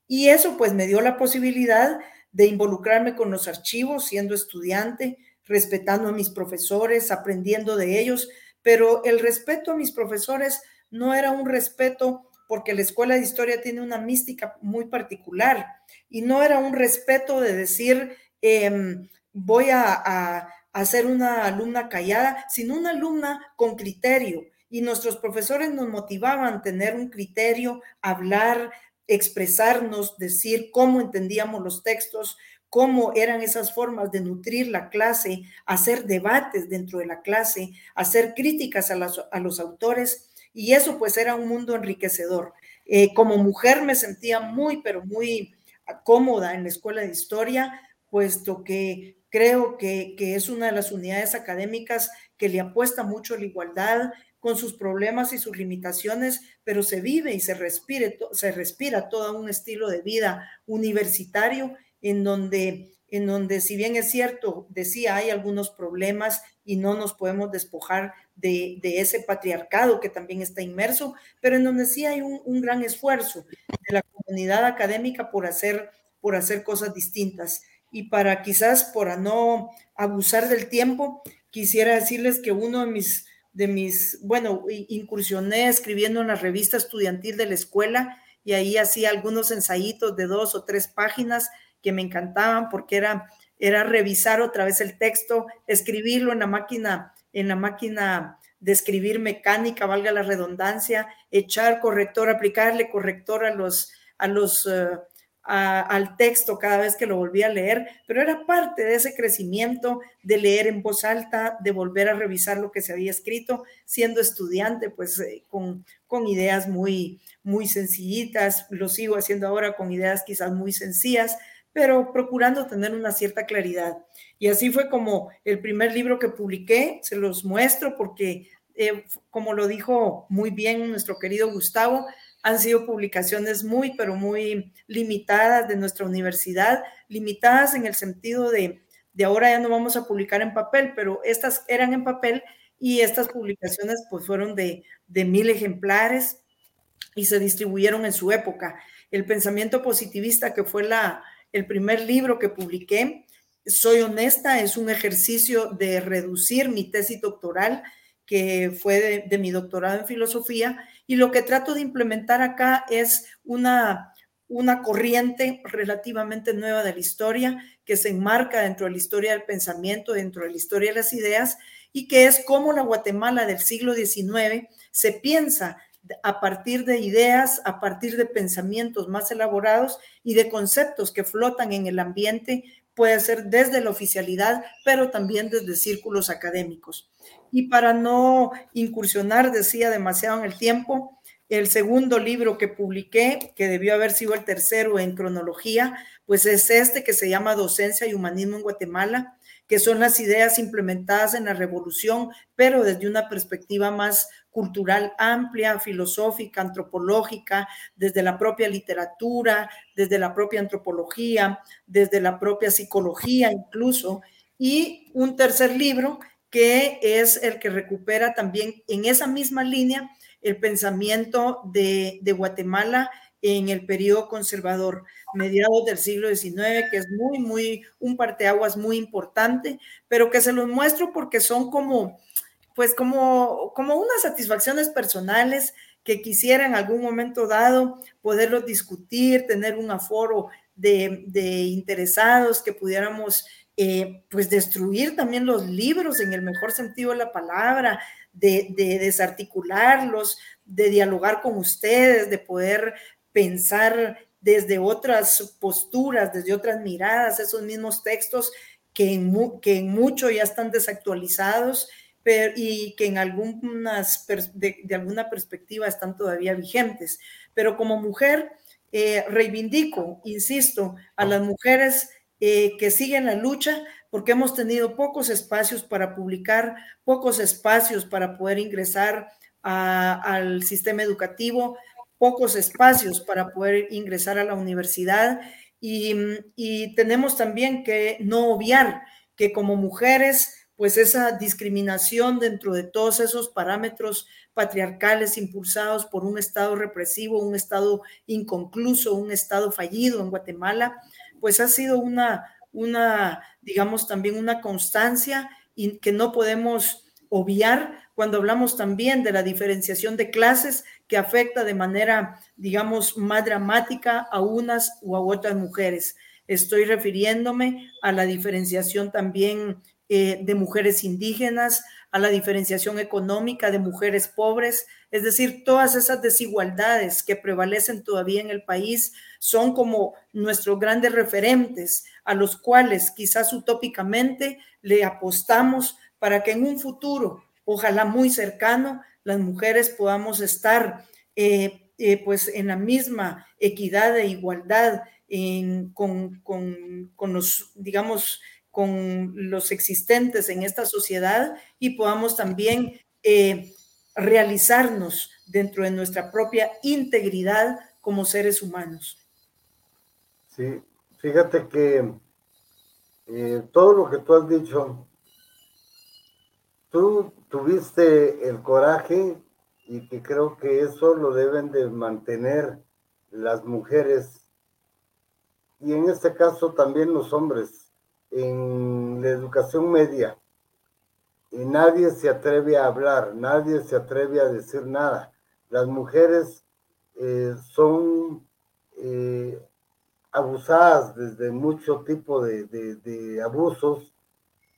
Y eso pues me dio la posibilidad de involucrarme con los archivos siendo estudiante, respetando a mis profesores, aprendiendo de ellos, pero el respeto a mis profesores no era un respeto porque la escuela de historia tiene una mística muy particular y no era un respeto de decir em, voy a, a, a ser una alumna callada, sino una alumna con criterio. Y nuestros profesores nos motivaban a tener un criterio, hablar, expresarnos, decir cómo entendíamos los textos, cómo eran esas formas de nutrir la clase, hacer debates dentro de la clase, hacer críticas a, los autores, y eso pues era un mundo enriquecedor. Eh, como mujer me sentía muy, pero muy cómoda en la escuela de historia, puesto que creo que, que es una de las unidades académicas que le apuesta mucho a la igualdad, con sus problemas y sus limitaciones, pero se vive y se, respire, se respira todo un estilo de vida universitario en donde, en donde si bien es cierto, decía, hay algunos problemas y no nos podemos despojar de, ese patriarcado que también está inmerso, pero en donde sí hay un, gran esfuerzo de la comunidad académica por hacer, por hacer cosas distintas. y para quizás por no abusar del tiempo, quisiera decirles que uno de mis, de mis, bueno, incursioné escribiendo en la revista estudiantil de la escuela y ahí hacía algunos ensayitos de dos o tres páginas que me encantaban porque era, era revisar otra vez el texto, escribirlo en la máquina, en la máquina de escribir mecánica, valga la redundancia, echar corrector, aplicarle corrector a los, a los, eh, al texto cada vez que lo volvía a leer, pero era parte de ese crecimiento de leer en voz alta, de volver a revisar lo que se había escrito, siendo estudiante, pues eh, con, con ideas muy, muy sencillitas, lo sigo haciendo ahora con ideas quizás muy sencillas, pero procurando tener una cierta claridad. Y así fue como el primer libro que publiqué, se los muestro porque, eh, como lo dijo muy bien nuestro querido Gustavo, han sido publicaciones muy, pero muy limitadas de nuestra universidad, limitadas en el sentido de, de ahora ya no vamos a publicar en papel, pero estas eran en papel y estas publicaciones pues fueron de, de mil ejemplares y se distribuyeron en su época. El pensamiento positivista, que fue la, el primer libro que publiqué, soy honesta, es un ejercicio de reducir mi tesis doctoral, que fue de, mi doctorado en filosofía, y lo que trato de implementar acá es una, una corriente relativamente nueva de la historia que se enmarca dentro de la historia del pensamiento, dentro de la historia de las ideas, y que es cómo la Guatemala del siglo XIX se piensa a partir de ideas, a partir de pensamientos más elaborados y de conceptos que flotan en el ambiente, puede ser desde la oficialidad, pero también desde círculos académicos. Y para no incursionar, decía demasiado en el tiempo, el segundo libro que publiqué, que debió haber sido el tercero en cronología, pues es este que se llama Docencia y Humanismo en Guatemala, que son las ideas implementadas en la revolución, pero desde una perspectiva más cultural amplia, filosófica, antropológica, desde la propia literatura, desde la propia antropología, desde la propia psicología incluso, y un tercer libro que es el que recupera también en esa misma línea el pensamiento de, de Guatemala en el periodo conservador, mediados del siglo XIX, que es muy, muy, un parteaguas muy importante, pero que se los muestro porque son como, pues como, como unas satisfacciones personales que quisiera en algún momento dado poderlos discutir, tener un aforo de, interesados, que pudiéramos eh, pues destruir también los libros en el mejor sentido de la palabra, de, de, desarticularlos, de dialogar con ustedes, de poder pensar desde otras posturas, desde otras miradas, esos mismos textos que en, que en mucho ya están desactualizados y que en algunas de, alguna perspectiva están todavía vigentes. Pero como mujer, eh, reivindico, insisto, a las mujeres eh, que siguen la lucha porque hemos tenido pocos espacios para publicar, pocos espacios para poder ingresar al sistema educativo, pocos espacios para poder ingresar a la universidad y, y tenemos también que no obviar que como mujeres pues esa discriminación dentro de todos esos parámetros patriarcales impulsados por un Estado represivo, un Estado inconcluso, un Estado fallido en Guatemala, pues ha sido una, una digamos, también una constancia y que no podemos obviar cuando hablamos también de la diferenciación de clases que afecta de manera, digamos, más dramática a unas u a otras mujeres. Estoy refiriéndome a la diferenciación también eh, de mujeres indígenas, a la diferenciación económica de mujeres pobres, es decir, todas esas desigualdades que prevalecen todavía en el país son como nuestros grandes referentes a los cuales quizás utópicamente le apostamos para que en un futuro, ojalá muy cercano, las mujeres podamos estar eh, eh, pues en la misma equidad e igualdad con, con los, digamos, con los existentes en esta sociedad y podamos también eh, realizarnos dentro de nuestra propia integridad como seres humanos. Sí, fíjate que eh, todo lo que tú has dicho, tú tuviste el coraje y que creo que eso lo deben de mantener las mujeres y en este caso también los hombres, en la educación media, y nadie se atreve a hablar, nadie se atreve a decir nada. Las mujeres eh, son eh, abusadas desde mucho tipo de, de, abusos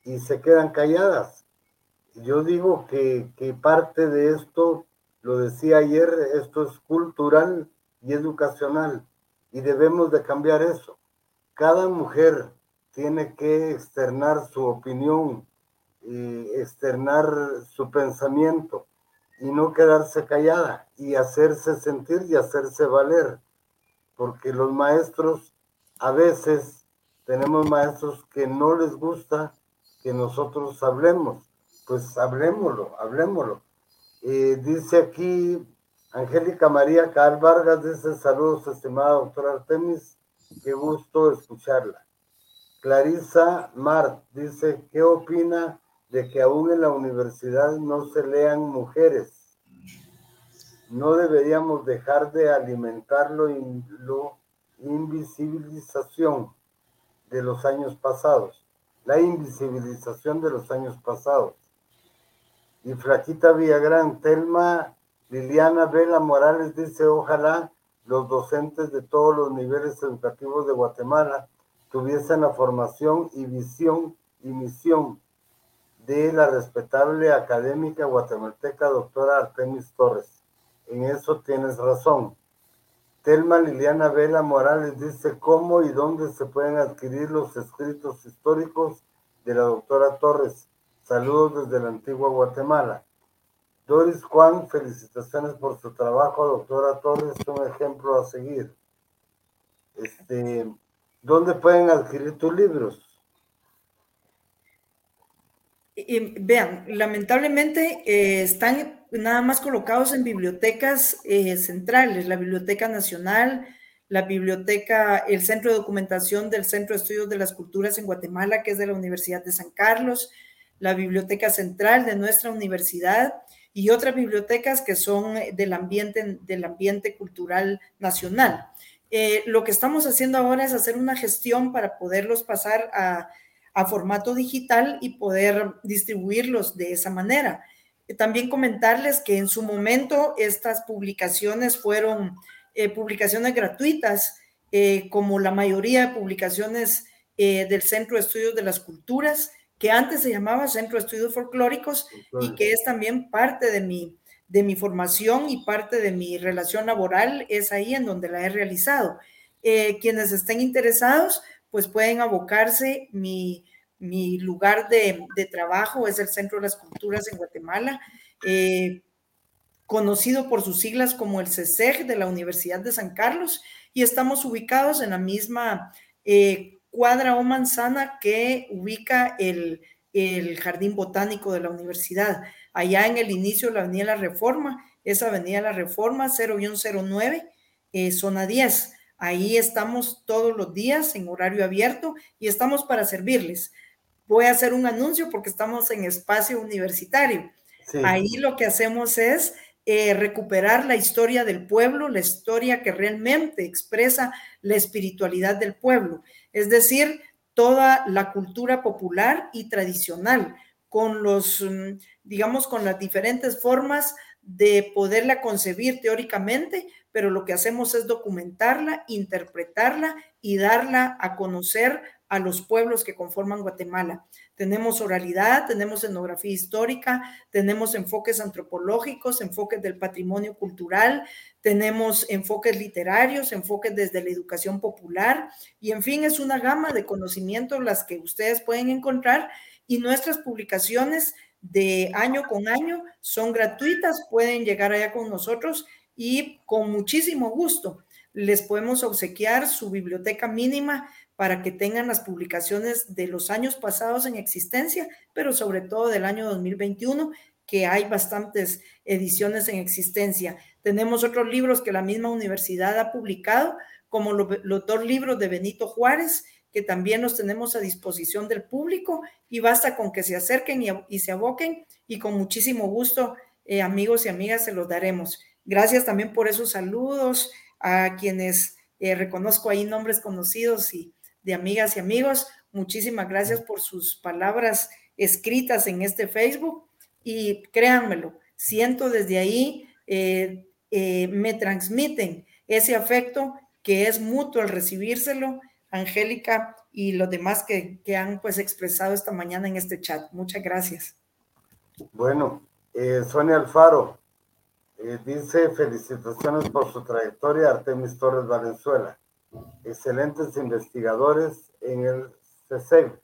y se quedan calladas. Yo digo que, que parte de esto, lo decía ayer, esto es cultural y educacional y debemos de cambiar eso. Cada mujer tiene que externar su opinión, y externar su pensamiento y no quedarse callada y hacerse sentir y hacerse valer. Porque los maestros, a veces tenemos maestros que no les gusta que nosotros hablemos. Pues hablemoslo, hablemoslo. Eh, dice aquí Angélica María Cal Vargas, dice saludos, estimada doctora Artemis, qué gusto escucharla. Clarisa Mart dice, ¿qué opina de que aún en la universidad no se lean mujeres? No deberíamos dejar de alimentarlo en la invisibilización de los años pasados, la invisibilización de los años pasados. Y Flaquita Villagrán, Telma Liliana Vela Morales dice, ojalá los docentes de todos los niveles educativos de Guatemala tuviesen la formación y visión y misión de la respetable académica guatemalteca doctora Artemis Torres. En eso tienes razón. Telma Liliana Vela Morales dice cómo y dónde se pueden adquirir los escritos históricos de la doctora Torres. Saludos desde la antigua Guatemala. Doris Juan, felicitaciones por su trabajo, doctora Torres, un ejemplo a seguir. Este, ¿Dónde pueden adquirir tus libros? vean, lamentablemente eh, están nada más colocados en bibliotecas eh, centrales, la Biblioteca Nacional, la Biblioteca, el Centro de Documentación del Centro de Estudios de las Culturas en Guatemala, que es de la Universidad de San Carlos, la Biblioteca Central de nuestra universidad y otras bibliotecas que son del ambiente, del ambiente cultural nacional. Eh, lo que estamos haciendo ahora es hacer una gestión para poderlos pasar a, formato digital y poder distribuirlos de esa manera. Eh, también comentarles que en su momento estas publicaciones fueron eh, publicaciones gratuitas, como la mayoría de publicaciones del Centro de Estudios de las Culturas, que antes se llamaba Centro de Estudios Folclóricos y que es también parte de mi, de mi formación y parte de mi relación laboral, es ahí en donde la he realizado. Eh, quienes estén interesados, pues pueden abocarse. Mi, mi lugar de, de, trabajo es el Centro de las Culturas en Guatemala, eh, conocido por sus siglas como el CESEG de la Universidad de San Carlos, y estamos ubicados en la misma eh, cuadra o manzana que ubica el, Jardín Botánico de la universidad. Allá en el inicio de la Avenida La Reforma, esa Avenida La Reforma 0109, eh, zona 10. Ahí estamos todos los días en horario abierto y estamos para servirles. Voy a hacer un anuncio porque estamos en espacio universitario. Ahí lo que hacemos es eh, recuperar la historia del pueblo, la historia que realmente expresa la espiritualidad del pueblo, es decir, toda la cultura popular y tradicional, con los, mm, digamos, con las diferentes formas de poderla concebir teóricamente, pero lo que hacemos es documentarla, interpretarla y darla a conocer a los pueblos que conforman Guatemala. Tenemos oralidad, tenemos etnografía histórica, tenemos enfoques antropológicos, enfoques del patrimonio cultural, tenemos enfoques literarios, enfoques desde la educación popular y en fin, es una gama de conocimientos las que ustedes pueden encontrar y nuestras publicaciones de año con año son gratuitas, pueden llegar allá con nosotros y con muchísimo gusto les podemos obsequiar su biblioteca mínima para que tengan las publicaciones de los años pasados en existencia, pero sobre todo del año 2021, que hay bastantes ediciones en existencia. Tenemos otros libros que la misma universidad ha publicado, como los dos libros de Benito Juárez, que también los tenemos a disposición del público y basta con que se acerquen y, se aboquen y con muchísimo gusto, eh, amigos y amigas, se los daremos. Gracias también por esos saludos a quienes Eh, reconozco ahí nombres conocidos y de amigas y amigos. Muchísimas gracias por sus palabras escritas en este Facebook y créanmelo, siento desde ahí, eh, eh, me transmiten ese afecto que es mutuo al recibírselo, Angélica y los demás que, que han pues expresado esta mañana en este chat. Muchas gracias. Bueno, eh, Sonia Alfaro dice felicitaciones por su trayectoria, Artemis Torres Valenzuela. Excelentes investigadores en el CSEG.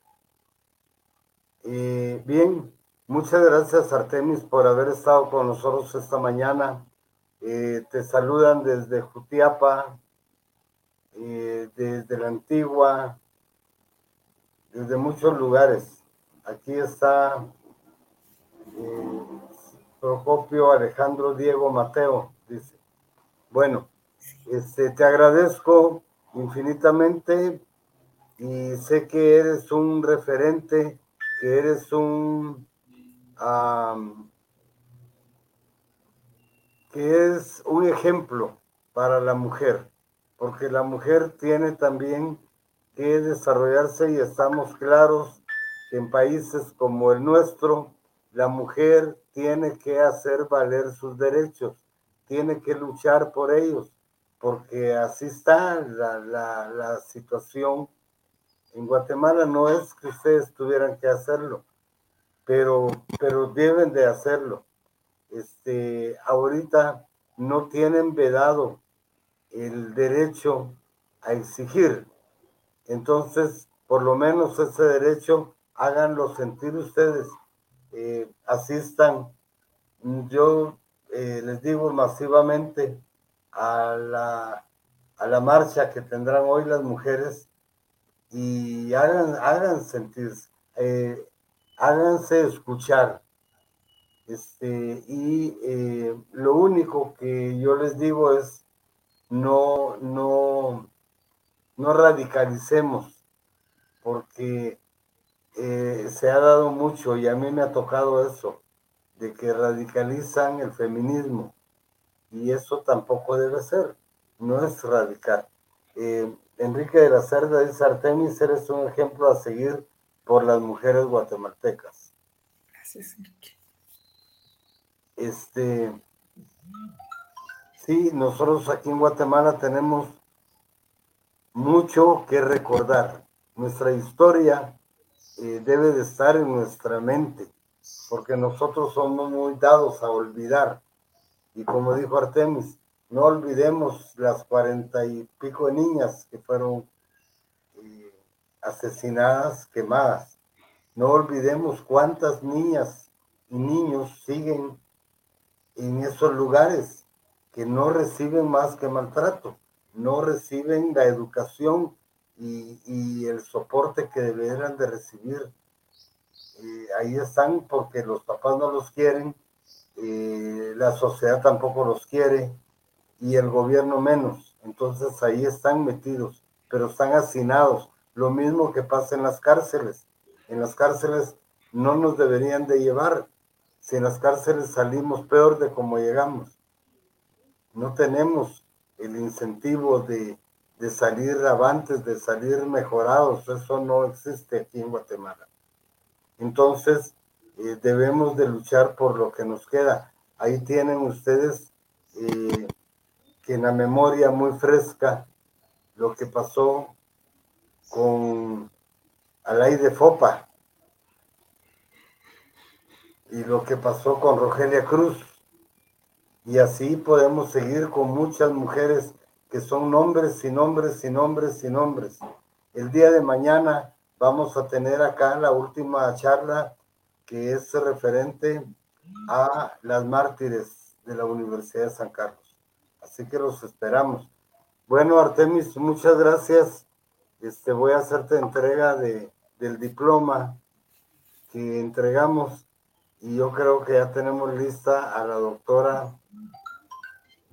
bien, muchas gracias Artemis por haber estado con nosotros esta mañana. Eh, te saludan desde Jutiapa, eh, desde la antigua, desde muchos lugares. Aquí está eh, Procopio Alejandro Diego Mateo, dice. Bueno, este, te agradezco infinitamente y sé que eres un referente, que eres un que es un ejemplo para la mujer, porque la mujer tiene también que desarrollarse y estamos claros que en países como el nuestro, la mujer tiene que hacer valer sus derechos, tiene que luchar por ellos, porque así está la, la situación. En Guatemala no es que ustedes tuvieran que hacerlo, pero, pero deben de hacerlo. Este, ahorita no tienen vedado el derecho a exigir. Entonces, por lo menos ese derecho, háganlo sentir ustedes. Eh, asistan. Yo eh, les digo masivamente a la, a la marcha que tendrán hoy las mujeres y hagan, hagan sentir, eh, háganse escuchar. Este, y lo único que yo les digo es no, no, no radicalicemos, porque eh, se ha dado mucho y a mí me ha tocado eso, de que radicalizan el feminismo. Y eso tampoco debe ser, no es radical. Eh, Enrique de la Cerda dice, Artemis, eres un ejemplo a seguir por las mujeres guatemaltecas. Gracias, Enrique. Este, sí, nosotros aquí en Guatemala tenemos mucho que recordar. Nuestra historia eh, debe de estar en nuestra mente, porque nosotros somos muy dados a olvidar. Y como dijo Artemis, no olvidemos las cuarenta y pico de niñas que fueron eh, asesinadas, quemadas. No olvidemos cuántas niñas y niños siguen en esos lugares que no reciben más que maltrato, no reciben la educación y, el soporte que deberían de recibir. Eh, ahí están porque los papás no los quieren, eh, la sociedad tampoco los quiere y el gobierno menos. Entonces ahí están metidos, pero están hacinados. Lo mismo que pasa en las cárceles. En las cárceles no nos deberían de llevar si en las cárceles salimos peor de como llegamos. No tenemos el incentivo de, salir avantes, de salir mejorados. Eso no existe aquí en Guatemala. Entonces, eh, debemos de luchar por lo que nos queda. Ahí tienen ustedes eh, que en la memoria muy fresca lo que pasó con Alay de Fopa, y lo que pasó con Rogelia Cruz. Y así podemos seguir con muchas mujeres que son nombres y nombres y nombres y nombres. El día de mañana vamos a tener acá la última charla que es referente a las mártires de la Universidad de San Carlos. Así que los esperamos. Bueno, Artemis, muchas gracias. Este, voy a hacerte entrega de, del diploma que entregamos y yo creo que ya tenemos lista a la doctora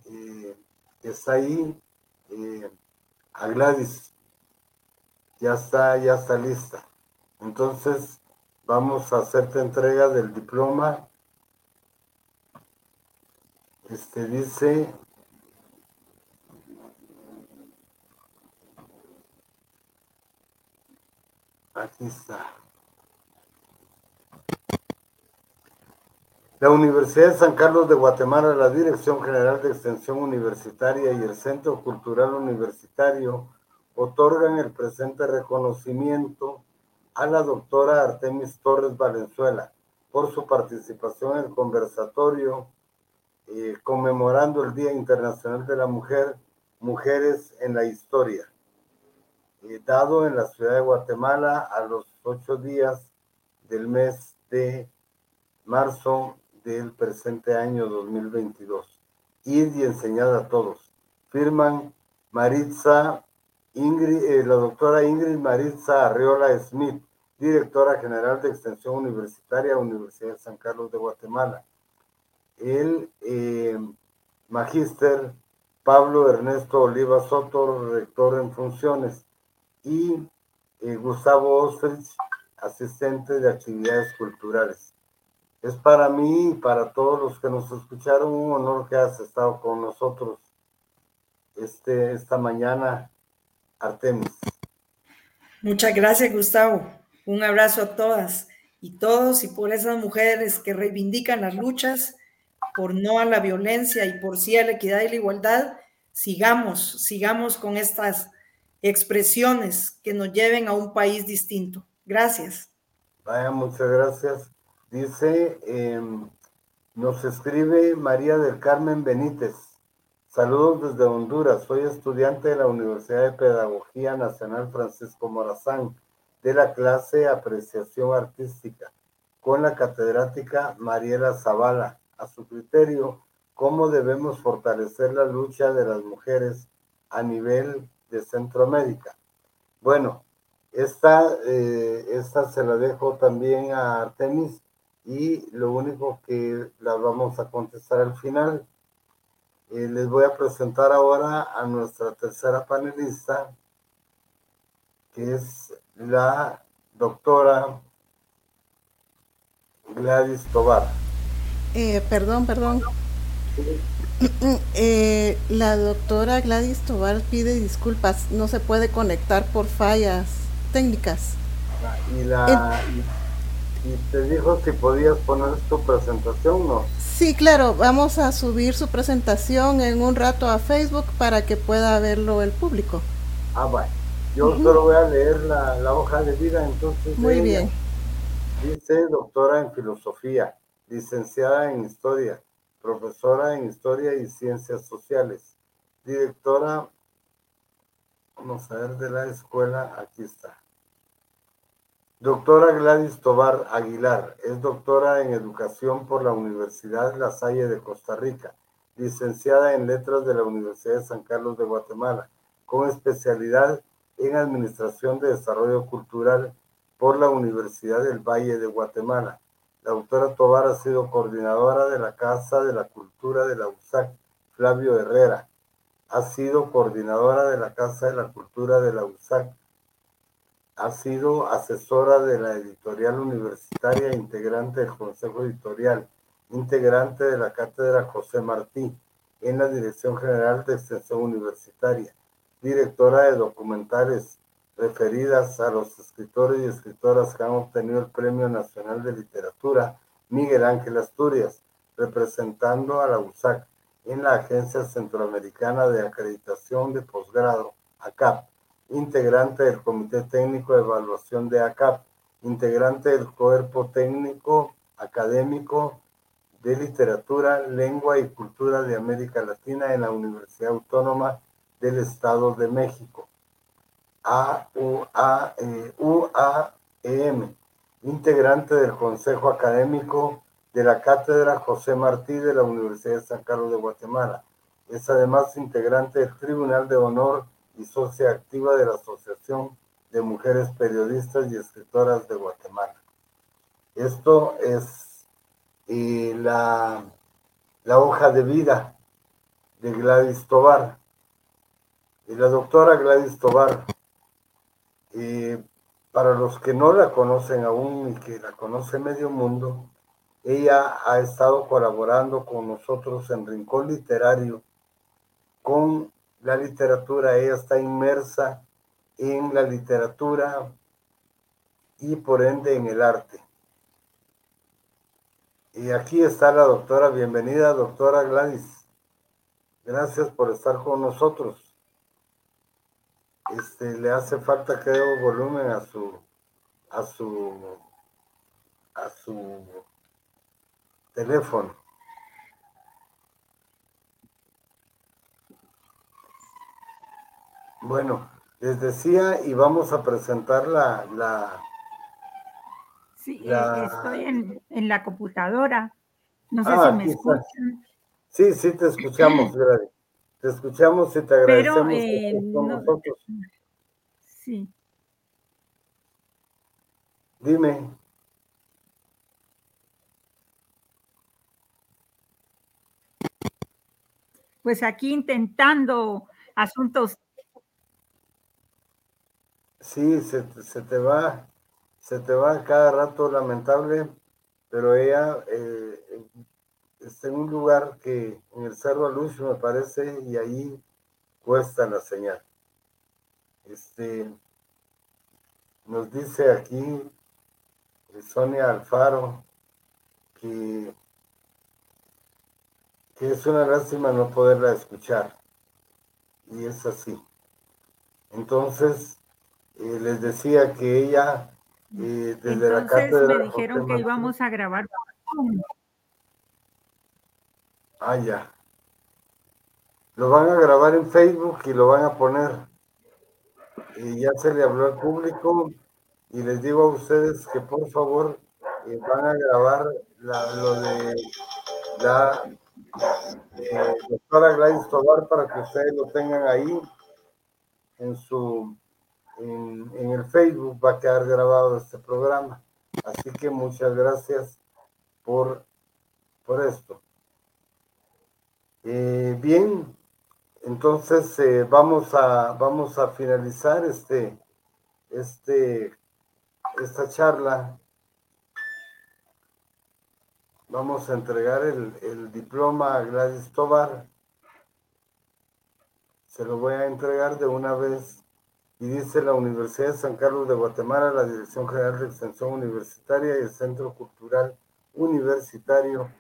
eh, que está ahí, eh, a Gladys. Ya está, ya está lista. Entonces, vamos a hacerte entrega del diploma. Este dice aquí está. La Universidad de San Carlos de Guatemala, la Dirección General de Extensión Universitaria y el Centro Cultural Universitario otorgan el presente reconocimiento a la doctora Artemis Torres Valenzuela por su participación en el conversatorio eh, conmemorando el Día Internacional de la Mujer, Mujeres en la Historia, eh, dado en la ciudad de Guatemala a los ocho días del mes de marzo del presente año 2022. Ir y enseñar a todos. Firman Maritza Ingrid, eh, la doctora Ingrid Maritza Arriola Smith, directora general de Extensión Universitaria, Universidad de San Carlos de Guatemala. El eh, magíster Pablo Ernesto Oliva Soto, rector en funciones, y eh, Gustavo Ostrich, asistente de actividades culturales. Es para mí y para todos los que nos escucharon un honor que has estado con nosotros este, esta mañana, Artemis. Muchas gracias, Gustavo. Un abrazo a todas y todos y por esas mujeres que reivindican las luchas por no a la violencia y por sí a la equidad y la igualdad. Sigamos, sigamos con estas expresiones que nos lleven a un país distinto. Gracias. Vaya, muchas gracias. Dice, em, nos escribe María del Carmen Benítez. Saludos desde Honduras. Soy estudiante de la Universidad de Pedagogía Nacional Francisco Morazán de la clase Apreciación Artística con la catedrática Mariela Zavala. A su criterio, ¿cómo debemos fortalecer la lucha de las mujeres a nivel de Centroamérica? Bueno, esta, eh, esta se la dejo también a Artemis y lo único que la vamos a contestar al final. Eh, les voy a presentar ahora a nuestra tercera panelista, que es la doctora Gladys Tobar. Eh, perdón, perdón. Eh, la doctora Gladys Tobar pide disculpas, no se puede conectar por fallas técnicas. Y, la, y, te dijo si podías poner tu presentación, ¿no? Sí, claro, vamos a subir su presentación en un rato a Facebook para que pueda verlo el público. Ah, bueno. Yo solo voy a leer la, hoja de vida, entonces. Muy bien. Dice doctora en filosofía, licenciada en historia, profesora en historia y ciencias sociales, directora, vamos a ver, de la escuela, aquí está. Doctora Gladys Tobar Aguilar, es doctora en educación por la Universidad La Salle de Costa Rica, licenciada en letras de la Universidad de San Carlos de Guatemala, con especialidad en Administración de Desarrollo Cultural por la Universidad del Valle de Guatemala. La doctora Tobar ha sido coordinadora de la Casa de la Cultura de la USAC, Flavio Herrera. Ha sido coordinadora de la Casa de la Cultura de la USAC. Ha sido asesora de la editorial universitaria, integrante del Consejo Editorial, integrante de la Cátedra José Martí en la Dirección General de Extensión Universitaria directora de documentales referidas a los escritores y escritoras que han obtenido el Premio Nacional de Literatura Miguel Ángel Asturias, representando a la USAC en la Agencia Centroamericana de Acreditación de Posgrado, ACAP, integrante del Comité Técnico de Evaluación de ACAP, integrante del Cuerpo Técnico Académico de Literatura, Lengua y Cultura de América Latina en la Universidad Autónoma del Estado de México, UAEM, eh, integrante del Consejo Académico de la Cátedra José Martí de la Universidad de San Carlos de Guatemala. Es además integrante del Tribunal de Honor y socia activa de la Asociación de Mujeres Periodistas y Escritoras de Guatemala. Esto es la, la hoja de vida de Gladys Tobar. Y la doctora Gladys Tobar, para los que no la conocen aún y que la conoce medio mundo, ella ha estado colaborando con nosotros en Rincón Literario con la literatura. Ella está inmersa en la literatura y por ende en el arte. Y aquí está la doctora, bienvenida doctora Gladys. Gracias por estar con nosotros. Este, le hace falta creo volumen a su a su a su teléfono. Bueno, les decía y vamos a presentar la... la sí, eh, estoy en, la computadora. No sé ah, si me escuchan. Sí, sí, te escuchamos, [CLEARS THROAT] Gladys. Te escuchamos y te agradecemos eh, con nosotros. Sí. Dime. Pues aquí intentando asuntos Sí, se, te va, se te va cada rato lamentable, pero ella eh, está en un lugar que en el Cerro Lucio me parece y ahí cuesta la señal. Este, nos dice aquí Sonia Alfaro que, que es una lástima no poderla escuchar. Y es así. Entonces, eh, les decía que ella eh, desde la cátedra me dijeron que íbamos a grabar. Ah, ya. Lo van a grabar en Facebook y lo van a poner. Y ya se le habló al público y les digo a ustedes que por favor eh, van a grabar lo de la doctora Gladys Tobar para que ustedes lo tengan ahí en su en, el Facebook va a quedar grabado este programa. Así que muchas gracias por, por esto. Eh, bien, entonces eh, vamos, a, vamos a finalizar este, este, esta charla. Vamos a entregar el, el diploma a Gladys Tobar. Se lo voy a entregar de una vez y dice la Universidad de San Carlos de Guatemala, la Dirección General de Extensión Universitaria y el Centro Cultural Universitario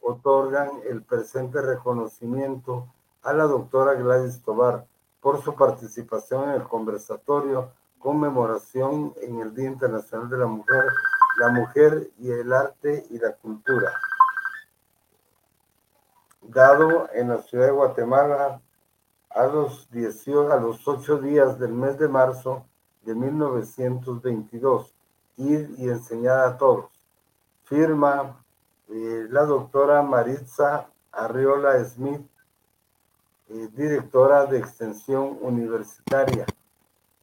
otorgan el presente reconocimiento a la doctora Gladys Tobar por su participación en el conversatorio conmemoración en el Día Internacional de la Mujer, la Mujer y el Arte y la Cultura, dado en la ciudad de Guatemala a los, 18, a los 8 días del mes de marzo de 1922, ir y enseñar a todos. Firma eh, la doctora Maritza Arriola Smith, eh, directora de Extensión Universitaria.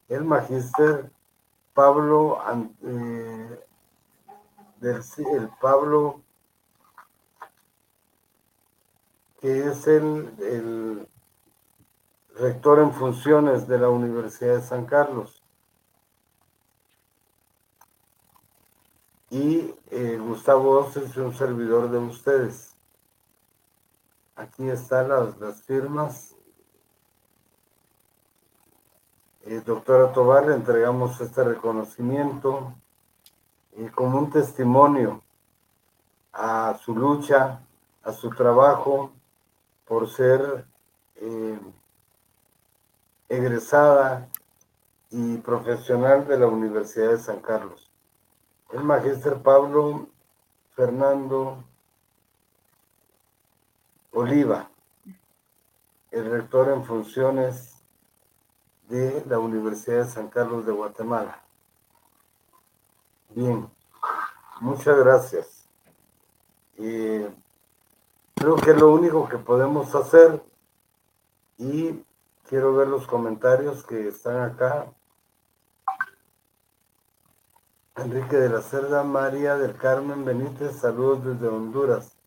El magíster Pablo, eh, el Pablo, que es el, el rector en funciones de la Universidad de San Carlos. Y eh, Gustavo es un servidor de ustedes. Aquí están las, firmas. Eh, doctora Tobar, le entregamos este reconocimiento y como un testimonio a su lucha, a su trabajo por ser eh, egresada y profesional de la Universidad de San Carlos. El magíster Pablo Fernando Oliva, el rector en funciones de la Universidad de San Carlos de Guatemala. Bien, muchas gracias. creo que lo único que podemos hacer y Quiero ver los comentarios que están acá. Enrique de la Cerda, María del Carmen Benítez, saludos desde Honduras.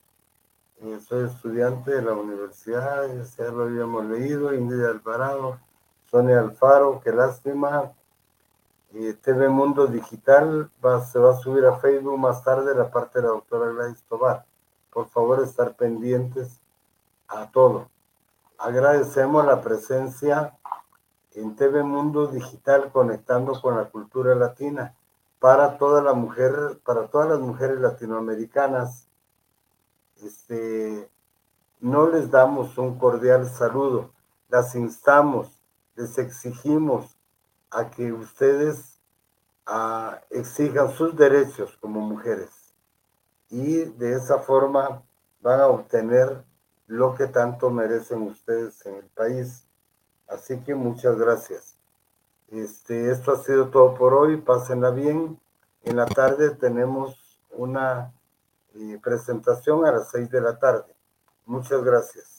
Eh, soy estudiante de la universidad, ya lo habíamos leído. Ingrid Alvarado, Sonia Alfaro, qué lástima. Eh, TV Mundo Digital se va a subir a Facebook más tarde la parte de la doctora Gladys Tobar. Por favor, estar pendientes a todo. Agradecemos la presencia en TV Mundo Digital conectando con la cultura latina, para toda la mujer, para todas las mujeres latinoamericanas. Este, no les damos un cordial saludo, las instamos, les exigimos a que ustedes ah, exijan sus derechos como mujeres y de esa forma van a obtener lo que tanto merecen ustedes en el país. Así que muchas gracias. Este, esto ha sido todo por hoy. Pásenla bien. En la tarde tenemos una eh, presentación a las seis de la tarde. Muchas gracias.